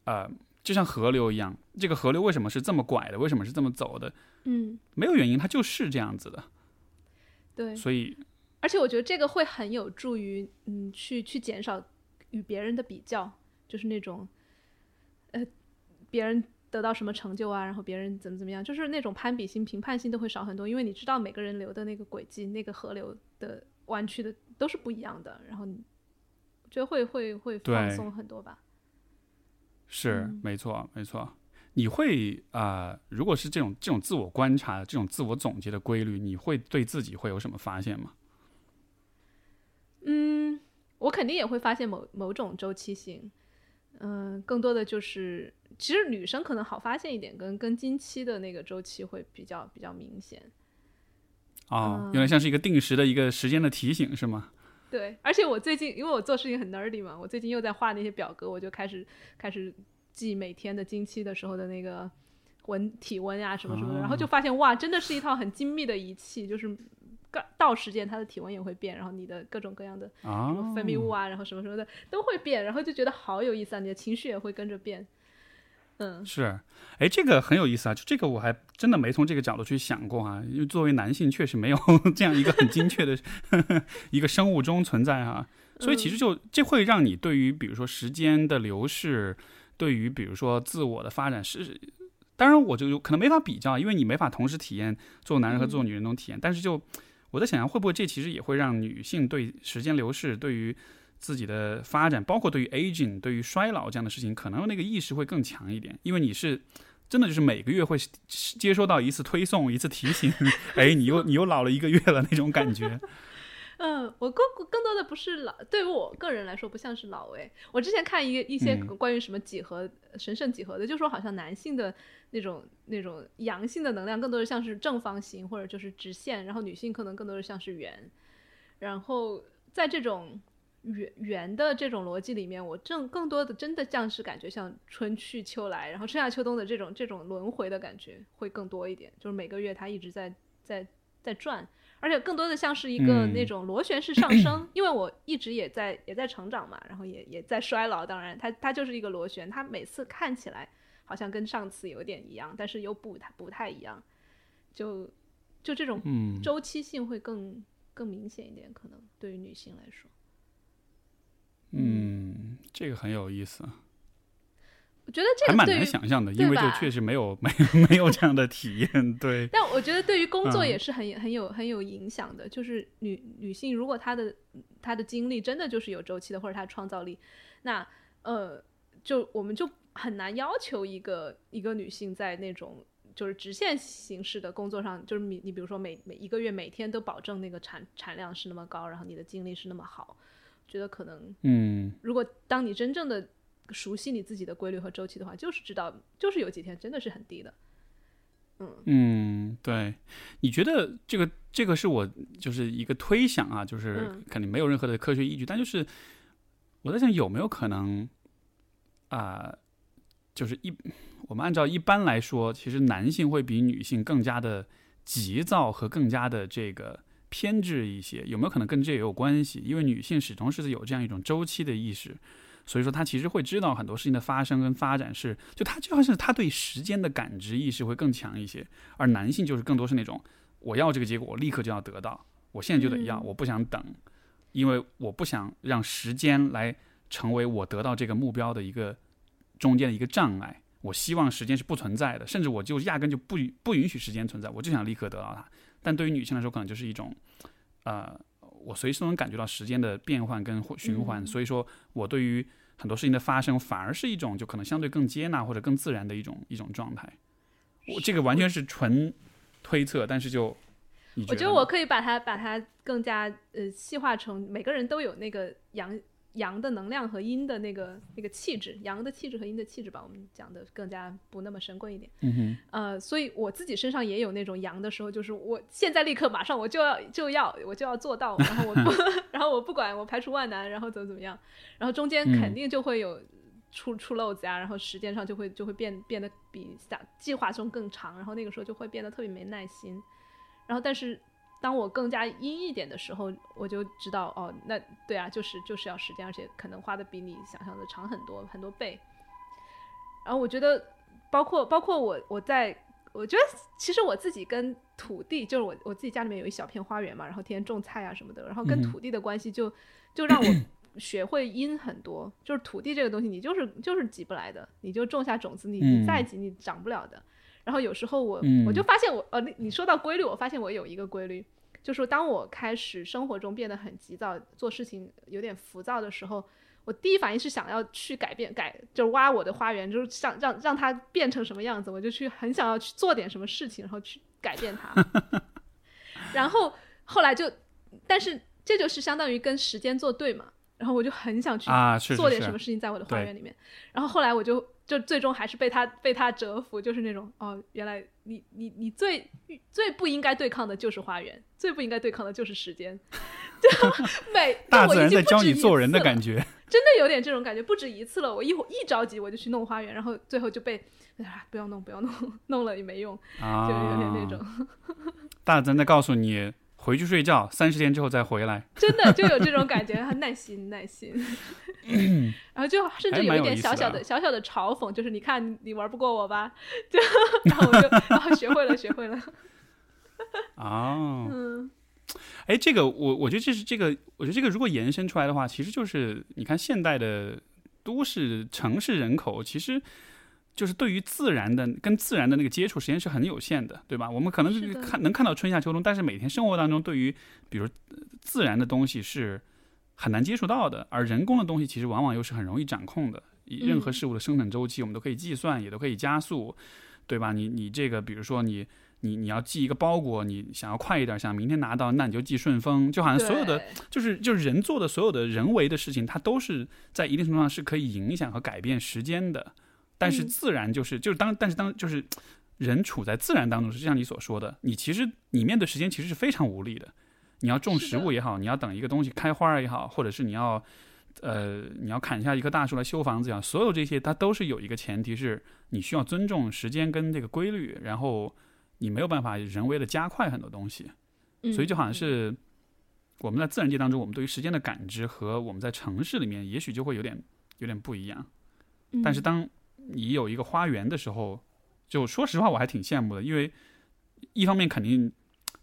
呃，就像河流一样，这个河流为什么是这么拐的？为什么是这么走的？嗯，没有原因，它就是这样子的。对，所以，而且我觉得这个会很有助于，嗯，去去减少与别人的比较，就是那种，呃，别人。得到什么成就啊？然后别人怎么怎么样，就是那种攀比心、评判心都会少很多，因为你知道每个人流的那个轨迹、那个河流的弯曲的都是不一样的，然后你觉得会会会放松很多吧？是，没错，没错。你会啊？如果是这种这种自我观察、这种自我总结的规律，你会对自己会有什么发现吗？嗯，我肯定也会发现某某种周期性。嗯，更多的就是。其实女生可能好发现一点，跟跟经期的那个周期会比较比较明显。哦，原来像是一个定时的一个时间的提醒，是吗？对，而且我最近因为我做事情很 nerdy 嘛，我最近又在画那些表格，我就开始开始记每天的经期的时候的那个温体温呀什么什么的，然后就发现哇，真的是一套很精密的仪器，就是到时间他的体温也会变，然后你的各种各样的什么分泌物啊，然后什么什么的都会变，然后就觉得好有意思啊，你的情绪也会跟着变。嗯，是，哎，这个很有意思啊，就这个我还真的没从这个角度去想过啊，因为作为男性确实没有 这样一个很精确的 一个生物钟存在哈，所以其实就这会让你对于比如说时间的流逝，对于比如说自我的发展是，当然我就可能没法比较，因为你没法同时体验做男人和做女人那种体验，但是就我在想象会不会这其实也会让女性对时间流逝对于。自己的发展，包括对于 aging、对于衰老这样的事情，可能那个意识会更强一点，因为你是真的就是每个月会接收到一次推送、一次提醒，哎，你又你又老了一个月了那种感觉。嗯，我更更多的不是老，对于我个人来说不像是老哎。我之前看一个一些关于什么几何、神圣几何的，就说好像男性的那种那种阳性的能量更多的像是正方形或者就是直线，然后女性可能更多的像是圆。然后在这种圆圆的这种逻辑里面，我正更多的真的像是感觉像春去秋来，然后春夏秋冬的这种这种轮回的感觉会更多一点，就是每个月它一直在在在转，而且更多的像是一个那种螺旋式上升，因为我一直也在也在成长嘛，然后也也在衰老，当然它它就是一个螺旋，它每次看起来好像跟上次有点一样，但是又不太不太一样，就就这种周期性会更更明显一点，可能对于女性来说。嗯，这个很有意思。我觉得这个还蛮难想象的，因为就确实没有 没没有这样的体验。对，但我觉得对于工作也是很很有很有影响的。就是女女性如果她的她的精力真的就是有周期的，或者她创造力，那呃，就我们就很难要求一个一个女性在那种就是直线形式的工作上，就是你你比如说每每一个月每天都保证那个产产量是那么高，然后你的精力是那么好。觉得可能，嗯，如果当你真正的熟悉你自己的规律和周期的话，就是知道，就是有几天真的是很低的，嗯嗯，对，你觉得这个这个是我就是一个推想啊，就是肯定没有任何的科学依据，但就是我在想有没有可能啊，就是一我们按照一般来说，其实男性会比女性更加的急躁和更加的这个。偏执一些，有没有可能跟这也有关系？因为女性始终是有这样一种周期的意识，所以说他其实会知道很多事情的发生跟发展是，就他就好像是他对时间的感知意识会更强一些，而男性就是更多是那种我要这个结果，我立刻就要得到，我现在就得要，我不想等。因为我不想让时间来成为我得到这个目标的一个中间的一个障碍。我希望时间是不存在的，甚至我就压根就不不允许时间存在，我就想立刻得到它。但对于女性来说，可能就是一种，呃，我随时都能感觉到时间的变换跟循环，所以说我对于很多事情的发生，反而是一种就可能相对更接纳或者更自然的一种一种状态。我这个完全是纯推测，但是就，我觉得我可以把它把它更加呃细化成每个人都有那个阳。阳的能量和阴的那个那个气质，阳的气质和阴的气质吧，我们讲的更加不那么神棍一点。嗯哼。呃，所以我自己身上也有那种阳的时候，就是我现在立刻马上我就要就要我就要做到，然后我不 然后我不管我排除万难，然后怎么怎么样，然后中间肯定就会有出出漏子啊，然后时间上就会就会变变得比想计划中更长，然后那个时候就会变得特别没耐心，然后但是。当我更加阴一点的时候，我就知道哦，那对啊，就是就是要时间，而且可能花的比你想象的长很多很多倍。然后我觉得，包括包括我，我在我觉得其实我自己跟土地，就是我我自己家里面有一小片花园嘛，然后天天种菜啊什么的，然后跟土地的关系就就让我 学会阴很多。就是土地这个东西，你就是就是挤不来的，你就种下种子，你你再挤你长不了的。然后有时候我我就发现我呃，你说到规律，我发现我有一个规律。就是当我开始生活中变得很急躁，做事情有点浮躁的时候，我第一反应是想要去改变，改就是挖我的花园，就是想让让它变成什么样子，我就去很想要去做点什么事情，然后去改变它。然后后来就，但是这就是相当于跟时间作对嘛。然后我就很想去做点什么事情在我的花园里面。然后后来我就。就最终还是被他被他折服，就是那种哦，原来你你你最最不应该对抗的就是花园，最不应该对抗的就是时间，就 每大自然在教你做人的感觉，真的有点这种感觉，不止一次了。我一会一着急我就去弄花园，然后最后就被啊不要弄不要弄，弄了也没用，就有点那种。大自然在告诉你。回去睡觉，三十天之后再回来。真的就有这种感觉，很耐心，耐心。然后就甚至有一点小小的、小小的嘲讽，就是你看你玩不过我吧？就 然后我就然后学会了，学会了。哦，嗯，哎，这个我我觉得这是这个，我觉得这个如果延伸出来的话，其实就是你看现代的都市城市人口，其实。就是对于自然的跟自然的那个接触时间是很有限的，对吧？我们可能看能看到春夏秋冬，但是每天生活当中对于比如自然的东西是很难接触到的，而人工的东西其实往往又是很容易掌控的。任何事物的生产周期我们都可以计算，也都可以加速，对吧？你你这个比如说你你你要寄一个包裹，你想要快一点，想明天拿到，那你就寄顺丰，就好像所有的就是就是人做的所有的人为的事情，它都是在一定程度上是可以影响和改变时间的。但是自然就是就是当但是当就是人处在自然当中，是像你所说的，你其实你面对时间其实是非常无力的。你要种食物也好，你要等一个东西开花也好，或者是你要呃你要砍下一棵大树来修房子呀，所有这些它都是有一个前提是你需要尊重时间跟这个规律，然后你没有办法人为的加快很多东西。所以就好像是我们在自然界当中，我们对于时间的感知和我们在城市里面也许就会有点有点不一样。但是当你有一个花园的时候，就说实话，我还挺羡慕的，因为一方面肯定，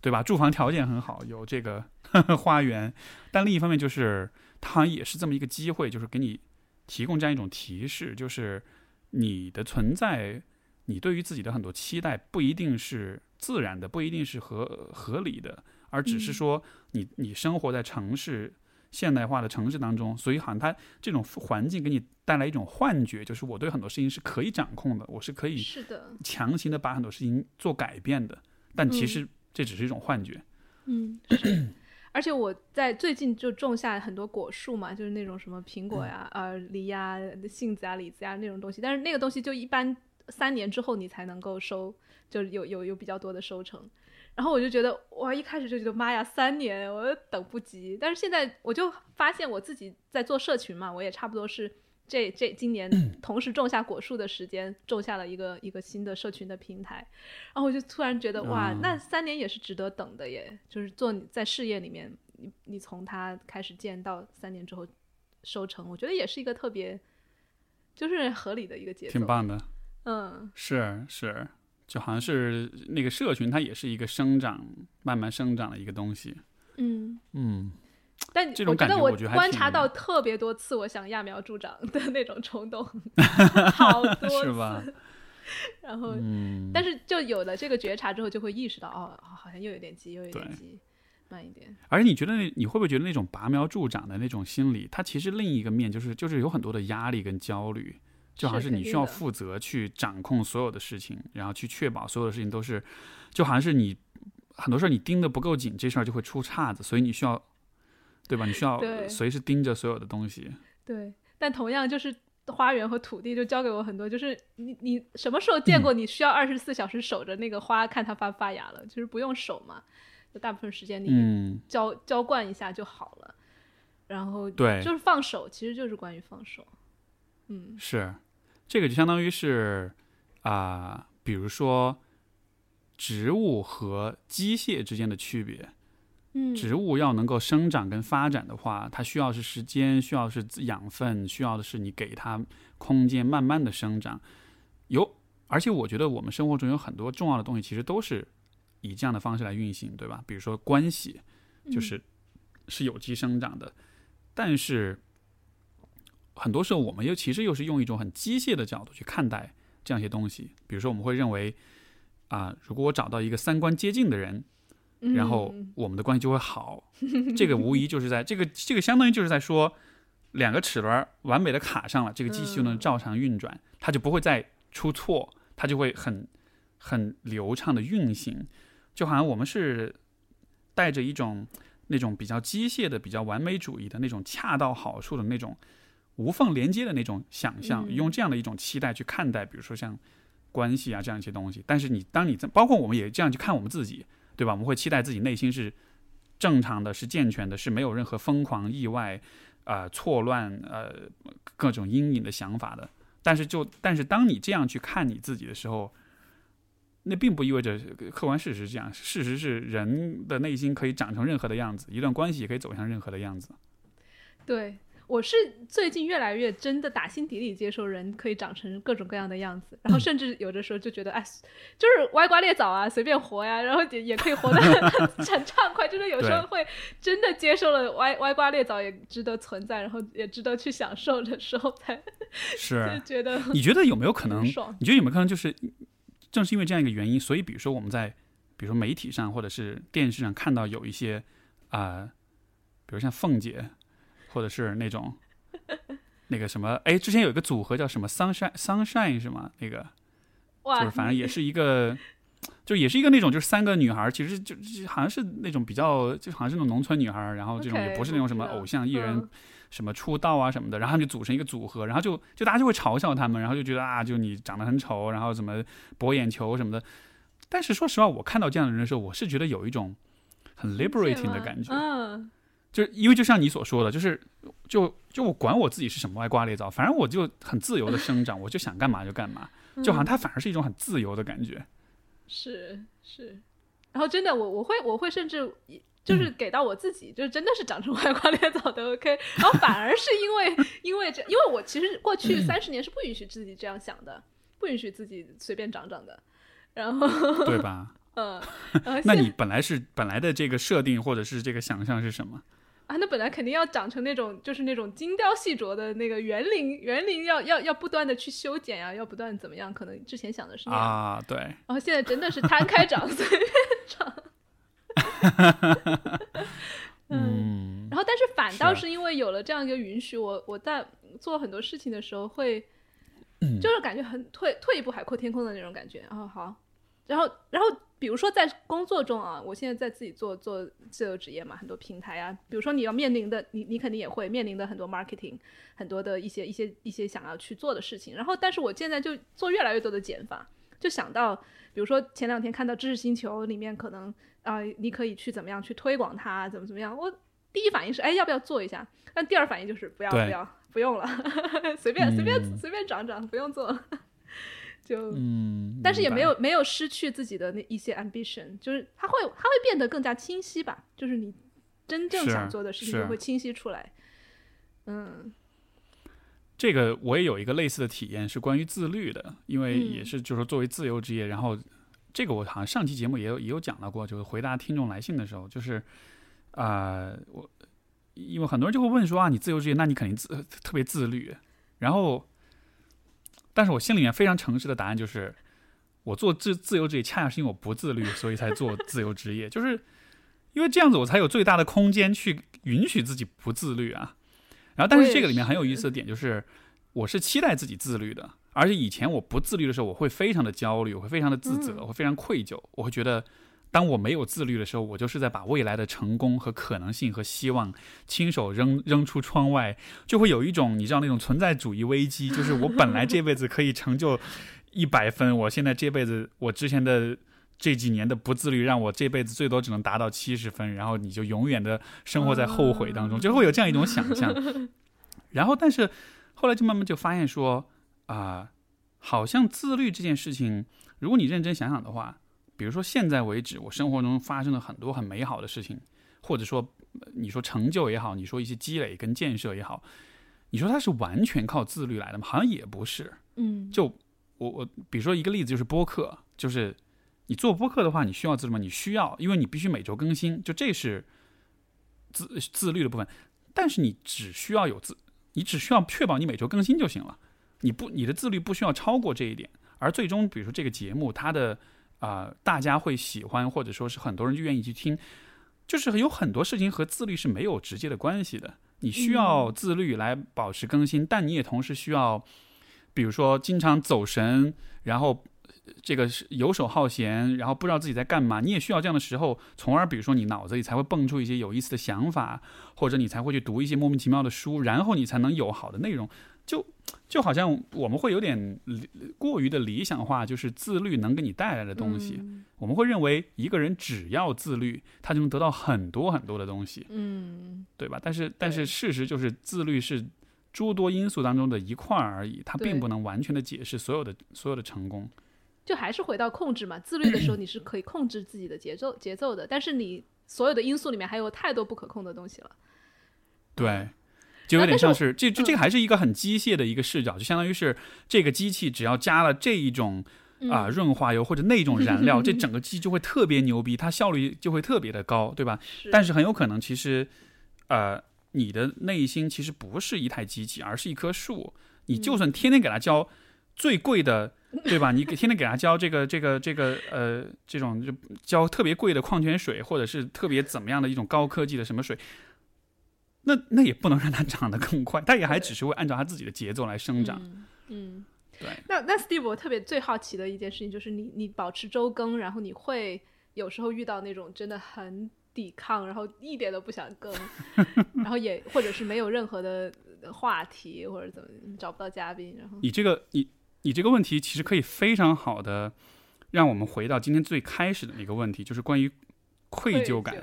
对吧？住房条件很好，有这个 花园，但另一方面就是它好像也是这么一个机会，就是给你提供这样一种提示，就是你的存在，你对于自己的很多期待不一定是自然的，不一定是合合理的，而只是说你你生活在城市。现代化的城市当中，所以好像它这种环境给你带来一种幻觉，就是我对很多事情是可以掌控的，我是可以是的强行的把很多事情做改变的。但其实这只是一种幻觉。嗯，是。而且我在最近就种下很多果树嘛，就是那种什么苹果呀、呃梨呀、杏子啊、李子呀那种东西。但是那个东西就一般三年之后你才能够收，就有有有比较多的收成。然后我就觉得，哇！一开始就觉得妈呀，三年我等不及。但是现在我就发现我自己在做社群嘛，我也差不多是这这今年 同时种下果树的时间，种下了一个一个新的社群的平台。然后我就突然觉得，哇，那三年也是值得等的耶！就是做在事业里面，你你从它开始建到三年之后收成，我觉得也是一个特别就是合理的一个节奏，挺棒的。嗯，是是。就好像是那个社群，它也是一个生长、慢慢生长的一个东西。嗯嗯，但这种我觉得感觉我觉得还观察到特别多次，我想揠苗助长的那种冲动，好多次。是吧？然后，嗯，但是就有了这个觉察之后，就会意识到，哦，好像又有点急，又有点急，慢一点。而且你觉得那你会不会觉得那种拔苗助长的那种心理，它其实另一个面就是就是有很多的压力跟焦虑，就好像是你需要负责去掌控所有的事情，然后去确保所有的事情都是，就好像是你很多事儿你盯得不够紧，这事儿就会出岔子，所以你需要，对吧？你需要随时盯着所有的东西。对，但同样就是花园和土地就教给我很多，就是你你什么时候见过你需要二十四小时守着那个花看它发发芽了？就是不用守嘛，就大部分时间你嗯，浇浇灌一下就好了。然后对，就是放手，其实就是关于放手。嗯是，这个就相当于是啊、比如说植物和机械之间的区别。嗯，植物要能够生长跟发展的话，它需要是时间，需要是养分，需要的是你给它空间，慢慢的生长。有，而且我觉得我们生活中有很多重要的东西，其实都是以这样的方式来运行，对吧？比如说关系，就是是有机生长的，但是很多时候我们又其实又是用一种很机械的角度去看待这样一些东西。比如说，我们会认为啊、如果我找到一个三观接近的人，嗯然后我们的关系就会好。这个无疑就是在这个这个相当于就是在说，两个齿轮儿完美的卡上了，这个机器就能嗯照常运转，它就不会再出错，它就会很很流畅的运行，就好像我们是带着一种那种比较机械的、比较完美主义的那种恰到好处的那种无缝连接的那种想象，嗯用这样的一种期待去看待，比如说像关系啊这样一些东西。但是你当你在包括我们也这样去看我们自己，对吧？我们会期待自己内心是正常的、是健全的、是没有任何疯狂、意外、呃错乱、呃各种阴影的想法的。但是就但是当你这样去看你自己的时候，那并不意味着客观事实是这样。事实是人的内心可以长成任何的样子，一段关系也可以走向任何的样子。对，我是最近越来越真的打心底里接受人可以长成各种各样的样子，然后甚至有的时候就觉得，哎，就是歪瓜裂枣啊，随便活呀，然后也也可以活得 很很畅快。真的有时候会真的接受了歪歪瓜裂枣也值得存在，然后也值得去享受的时候，才就是觉得你觉得有没有可能。你觉得有没有可能就是正是因为这样一个原因，所以比如说我们在比如说媒体上或者是电视上看到有一些啊、比如像凤姐，或者是那种 那个什么，哎，之前有一个组合叫什么 Sunshine Sunshine 是吗？那个哇，就是反正也是一个。就也是一个那种，就是三个女孩，其实就就好像是那种比较，就好像是那种农村女孩，然后这种也不是那种什么偶像艺人嗯什么出道啊什么的，然后他们就组成一个组合，然后就就大家就会嘲笑他们，然后就觉得啊，就你长得很丑，然后怎么博眼球什么的。但是说实话，我看到这样的人的时候，我是觉得有一种很 liberating 的感觉，嗯，就是因为就像你所说的，就是就就我管我自己是什么歪瓜裂枣，反正我就很自由的生长，我就想干嘛就干嘛，就好像它反而是一种很自由的感觉。是是，然后真的我我会我会甚至就是给到我自己，就是真的是长成歪瓜裂枣的 OK，然后反而是因为 因为这，因为我其实过去三十年是不允许自己这样想的，不允许自己随便长长的，然后对吧？嗯，那你本来是本来的这个设定或者是这个想象是什么？啊，那本来肯定要长成那种就是那种精雕细琢的那个园林，园林要要要不断的去修剪呀、要不断怎么样？可能之前想的是那样，啊，对，然后现在真的是摊开长，随便长。嗯，然后，但是反倒是是因为有了这样一个允许，我我在做很多事情的时候会，嗯就是感觉很退退一步海阔天空的那种感觉。哦好，然后然后比如说在工作中啊，我现在在自己做做自由职业嘛，很多平台啊，比如说你要面临的，你你肯定也会面临的很多 marketing，很多的一些一些一些想要去做的事情。然后，但是我现在就做越来越多的减法，就想到，比如说前两天看到知识星球里面可能啊、你可以去怎么样去推广它，怎么怎么样。我第一反应是，哎，要不要做一下？但第二反应就是不要不要不用了，随便随便嗯随便长长，不用做。就嗯，但是也没有没有失去自己的那一些 ambition，就是它会它会变得更加清晰吧，就是你真正想做的事情就会清晰出来。嗯这个我也有一个类似的体验，是关于自律的，因为嗯也是就是说作为自由职业，然后这个我好像上期节目也有也有讲到过，就是回答听众来信的时候，就是啊、我因为很多人就会问说啊，你自由职业，那你肯定自特别自律。然后，但是我心里面非常诚实的答案就是，我做自自由职业，恰恰是因为我不自律，所以才做自由职业。就是因为这样子，我才有最大的空间去允许自己不自律啊。然后，但是这个里面很有意思的点就是，我是期待自己自律的，而且以前我不自律的时候，我会非常的焦虑，我会非常的自责，我会非常愧疚，我会觉得。当我没有自律的时候，我就是在把未来的成功和可能性和希望亲手扔 扔出窗外，就会有一种你知道那种存在主义危机，就是我本来这辈子可以成就一百分，我现在这辈子我之前的这几年的不自律，让我这辈子最多只能达到七十分，然后你就永远的生活在后悔当中，就会有这样一种想象。然后，但是后来就慢慢就发现说啊，好像自律这件事情，如果你认真想想的话。比如说，现在为止，我生活中发生了很多很美好的事情，或者说，你说成就也好，你说一些积累跟建设也好，你说它是完全靠自律来的吗？好像也不是。嗯，就我我，比如说一个例子就是播客，就是你做播客的话，你需要自律吗？你需要，因为你必须每周更新，就这是自自律的部分。但是你只需要有自，你只需要确保你每周更新就行了。你不，你的自律不需要超过这一点。而最终，比如说这个节目，它的啊，大家会喜欢，或者说是很多人就愿意去听，就是有很多事情和自律是没有直接的关系的。你需要自律来保持更新，但你也同时需要，比如说经常走神，然后这个游手好闲，然后不知道自己在干嘛。你也需要这样的时候，从而比如说你脑子里才会蹦出一些有意思的想法，或者你才会去读一些莫名其妙的书，然后你才能有好的内容。就就好像我们会有点过于的理想化，就是自律能给你带来的东西。我们会认为一个人只要自律，他就能得到很多很多的东西，嗯，对吧？但是但是事实就是，自律是诸多因素当中的一块而已，它并不能完全的解释所有的所有的成功。就还是回到控制嘛，自律的时候你是可以控制自己的节奏节奏的，但是你所有的因素里面还有太多不可控的东西了。对。就有点像是这这这个还是一个很机械的一个视角，就相当于是这个机器只要加了这一种啊润滑油或者那种 燃料，这整个机就会特别牛逼，它效率就会特别的高，对吧？但是很有可能其实呃你的内心其实不是一台机器，而是一棵树。你就算天天给它浇最贵的，对吧？你给天天给它浇这个这个这个呃这种就浇特别贵的矿泉水，或者是特别怎么样的一种高科技的什么水。那那也不能让它长得更快，它也还只是会按照它自己的节奏来生长。嗯，对。那那 Steve，我特别最好奇的一件事情就是，你你保持周更，然后你会有时候遇到那种真的很抵抗，然后一点都不想更，然后也或者是没有任何的话题或者怎么找不到嘉宾，然后你这个你你这个问题其实可以非常好的让我们回到今天最开始的那个问题，就是关于愧疚感。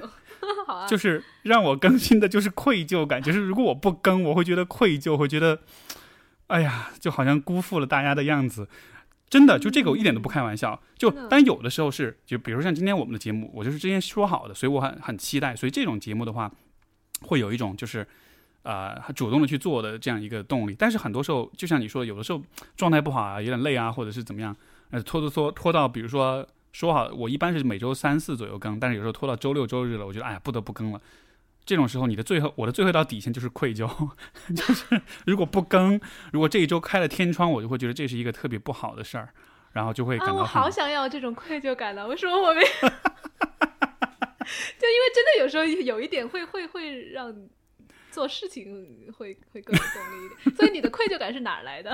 就是让我更新的，就是愧疚感。就是如果我不更，我会觉得愧疚，会觉得，哎呀，就好像辜负了大家的样子。真的，就这个我一点都不开玩笑。就但有的时候是，就比如像今天我们的节目，我就是之前说好的，所以我很很期待。所以这种节目的话，会有一种就是，呃，主动的去做的这样一个动力。但是很多时候，就像你说的，有的时候状态不好啊，有点累啊，或者是怎么样，呃，拖拖拖拖到，比如说。说好，我一般是每周三四左右更，但是有时候拖到周六周日了，我觉得哎呀，不得不更了。这种时候，你的最后，我的最后一道底线就是愧疚，就是如果不更，如果这一周开了天窗，我就会觉得这是一个特别不好的事儿，然后就会感到。我好想要这种愧疚感呢，为什么我没？就因为真的有时候有一点会会会让做事情会会更有动力一点。所以你的愧疚感是哪来的？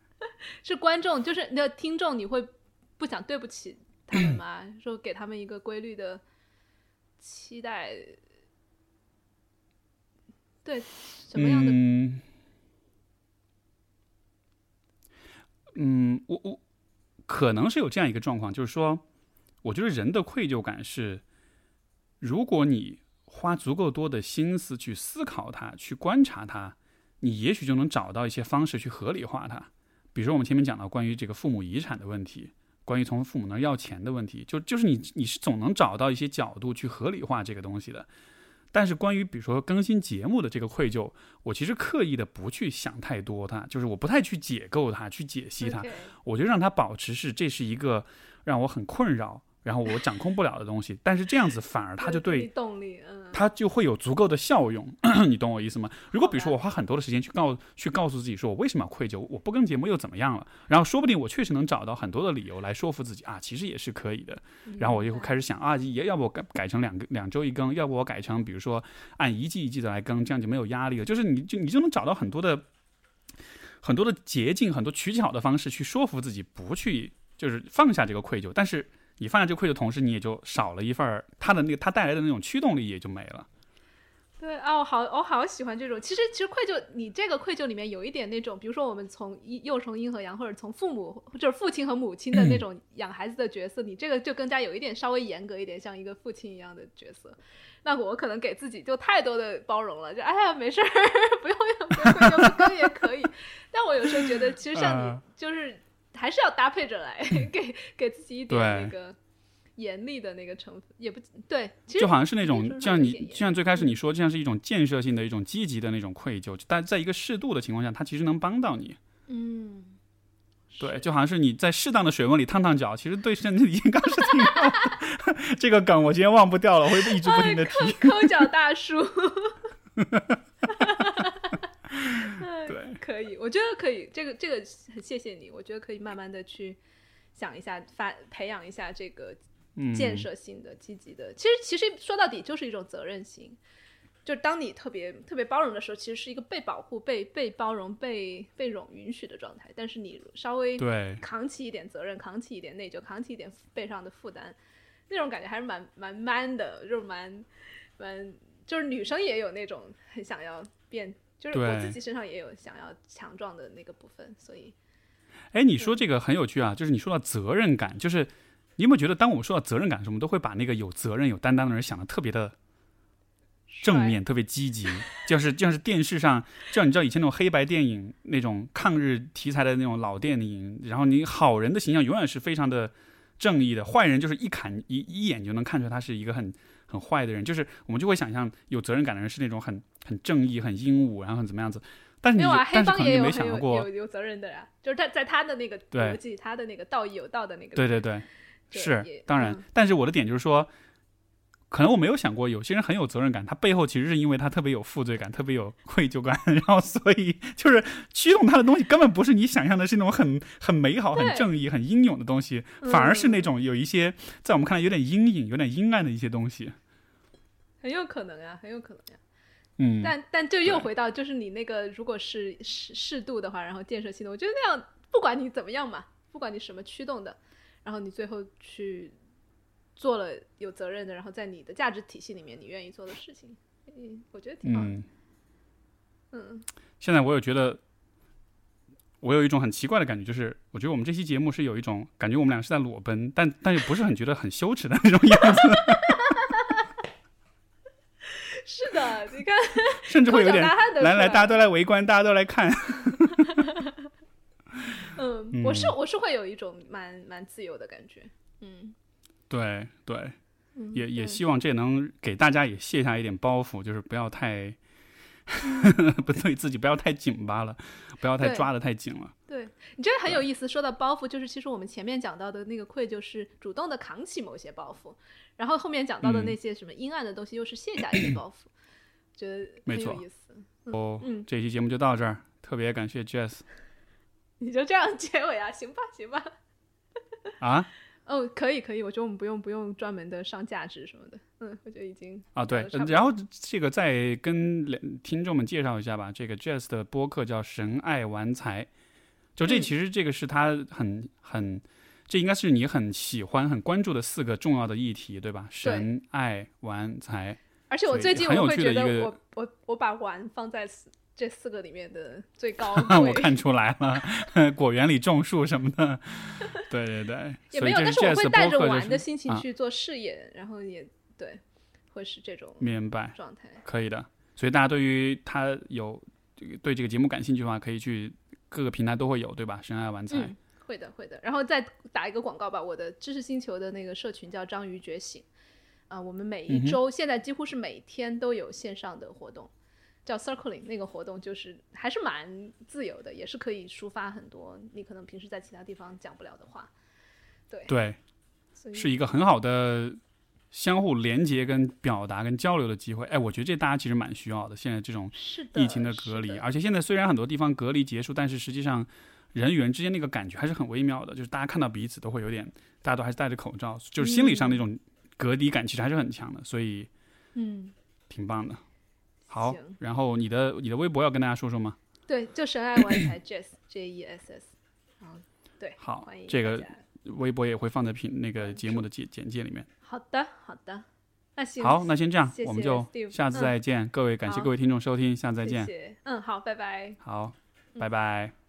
是观众，就是那听众，你会不想对不起？他们嘛，说给他们一个规律的期待，对什么样的？嗯，我我可能是有这样一个状况，就是说，我觉得人的愧疚感是，如果你花足够多的心思去思考它，去观察它，你也许就能找到一些方式去合理化它。比如说，我们前面讲到关于这个父母遗产的问题。关于从父母那儿要钱的问题，就就是你你是总能找到一些角度去合理化这个东西的。但是关于比如说更新节目的这个愧疚，我其实刻意的不去想太多，它就是我不太去解构它，去解析它，我就让它保持是这是一个让我很困扰，然后我掌控不了的东西。但是这样子反而它就对。它就会有足够的效用，你懂我意思吗？如果比如说我花很多的时间去告去告诉自己说我为什么要愧疚，我不更节目又怎么样了？然后说不定我确实能找到很多的理由来说服自己啊，其实也是可以的。然后我就会开始想啊，也要不我改改成两个两周一更，要不我改成比如说按一季一季的来更，这样就没有压力了。就是你就你就能找到很多的很多的捷径，很多取巧的方式去说服自己不去就是放下这个愧疚，但是。你放下这个愧疚，同时你也就少了一份儿他的那个他带来的那种驱动力也就没了。对啊，我好我好喜欢这种。其实其实愧疚，你这个愧疚里面有一点那种，比如说我们从一又从阴和阳，或者从父母就是父亲和母亲的那种 养孩子的角色，你这个就更加有一点稍微严格一点，像一个父亲一样的角色。那我可能给自己就太多的包容了，就哎呀没事儿，不用 不用愧疚，不更也可以。但我有时候觉得，其实像你就是。还是要搭配着来，给给自己一点那个严厉的那个成分，也不对，就好像是那种像你，就像最开始你说，就像是一种建设性的一种积极的那种愧疚，但在一个适度的情况下，它其实能帮到你。嗯，对，就好像是你在适当的水温里烫烫脚，其实对身体健康是挺好的。这个梗我今天忘不掉了，我会一直不停的提。抠脚大叔。对，可以，我觉得可以。这个这个很谢谢你，我觉得可以慢慢的去想一下，发培养一下这个建设性的、积极的。其实其实说到底就是一种责任心。就当你特别特别包容的时候，其实是一个被保护、被被包容、被被容允许的状态。但是你稍微对扛起一点责任，扛起一点内疚，扛起一点背上的负担，那种感觉还是蛮蛮 man 的，就是蛮蛮就是女生也有那种很想要变。就是我自己身上也有想要强壮的那个部分，所以，哎，你说这个很有趣啊，就是你说到责任感，就是你有没有觉得，当我们说到责任感的时候，我们都会把那个有责任、有担当的人想的特别的正面、特别积极，就 是就像是电视上，就像你知道以前那种黑白电影那种抗日题材的那种老电影，然后你好人的形象永远是非常的正义的，坏人就是一砍一一眼就能看出来他是一个很。很坏的人，就是我们就会想象有责任感的人是那种很很正义、很英武，然后很怎么样子。但是你，但是可能你没想到过，有有责任的呀，就是他在他的那个逻辑，他的那个道义有道的那个。对对对，是当然。但是我的点就是说。可能我没有想过，有些人很有责任感，他背后其实是因为他特别有负罪感，特别有愧疚感，然后所以就是驱动他的东西根本不是你想象的是那种很很美好、很正义、很英勇的东西，反而是那种有一些在我们看来有点阴影、有点阴暗的一些东西。很有可能呀，很有可能呀。嗯。但但就又回到就是你那个，如果是适适度的话，然后建设性的，我觉得那样不管你怎么样嘛，不管你什么驱动的，然后你最后去。做了有责任的，然后在你的价值体系里面，你愿意做的事情，嗯，我觉得挺好。嗯，现在我有觉得，我有一种很奇怪的感觉，就是我觉得我们这期节目是有一种感觉，我们俩是在裸奔，但但又不是很觉得很羞耻的那种样子。是的，你看，甚至会有点来来，大家都来围观，大家都来看。嗯，我是我是会有一种蛮蛮自由的感觉，嗯。对对，也也希望这能给大家也卸下一点包袱，就是不要太，不对自己不要太紧巴了，不要太抓的太紧了。对你这个很有意思，说到包袱，就是其实我们前面讲到的那个愧疚是主动的扛起某些包袱，然后后面讲到的那些什么阴暗的东西又是卸下一些包袱，觉得没错。意思哦，这期节目就到这儿，特别感谢 Jess。你就这样结尾啊？行吧，行吧。啊？哦，可以可以，我觉得我们不用不用专门的上价值什么的，嗯，我觉得已经啊对，然后这个再跟听众们介绍一下吧，这个 Jazz 的播客叫神爱玩财，就这其实这个是他很很，这应该是你很喜欢很关注的四个重要的议题，对吧？神爱玩财，而且我最近我会觉得我我我把玩放在。这四个里面的最高，我看出来了，果园里种树什么的，对对对，也没有，但是我会带着玩的心情去做事业，然后也对，会是这种明白状态，可以的。所以大家对于他有对这个节目感兴趣的话，可以去各个平台都会有，对吧？深爱玩财，会的会的。然后再打一个广告吧，我的知识星球的那个社群叫章鱼觉醒啊，我们每一周现在几乎是每天都有线上的活动。叫 circling 那个活动就是还是蛮自由的，也是可以抒发很多你可能平时在其他地方讲不了的话。对对，是一个很好的相互连接、跟表达、跟交流的机会。哎，我觉得这大家其实蛮需要的。现在这种，疫情的隔离，而且现在虽然很多地方隔离结束，但是实际上人与人之间那个感觉还是很微妙的，就是大家看到彼此都会有点，大家都还是戴着口罩，就是心理上那种隔离感其实还是很强的，所以嗯，挺棒的。好，然后你的你的微博要跟大家说说吗？对，就神爱玩才 Jess J E S S，然后对，好，这个微博也会放在评那个节目的简简介里面。好的好的，那行，好，那先这样，谢谢我们就下次再见。各位，感谢各位听众收听，下次再见。嗯，好，拜拜。好，嗯拜拜。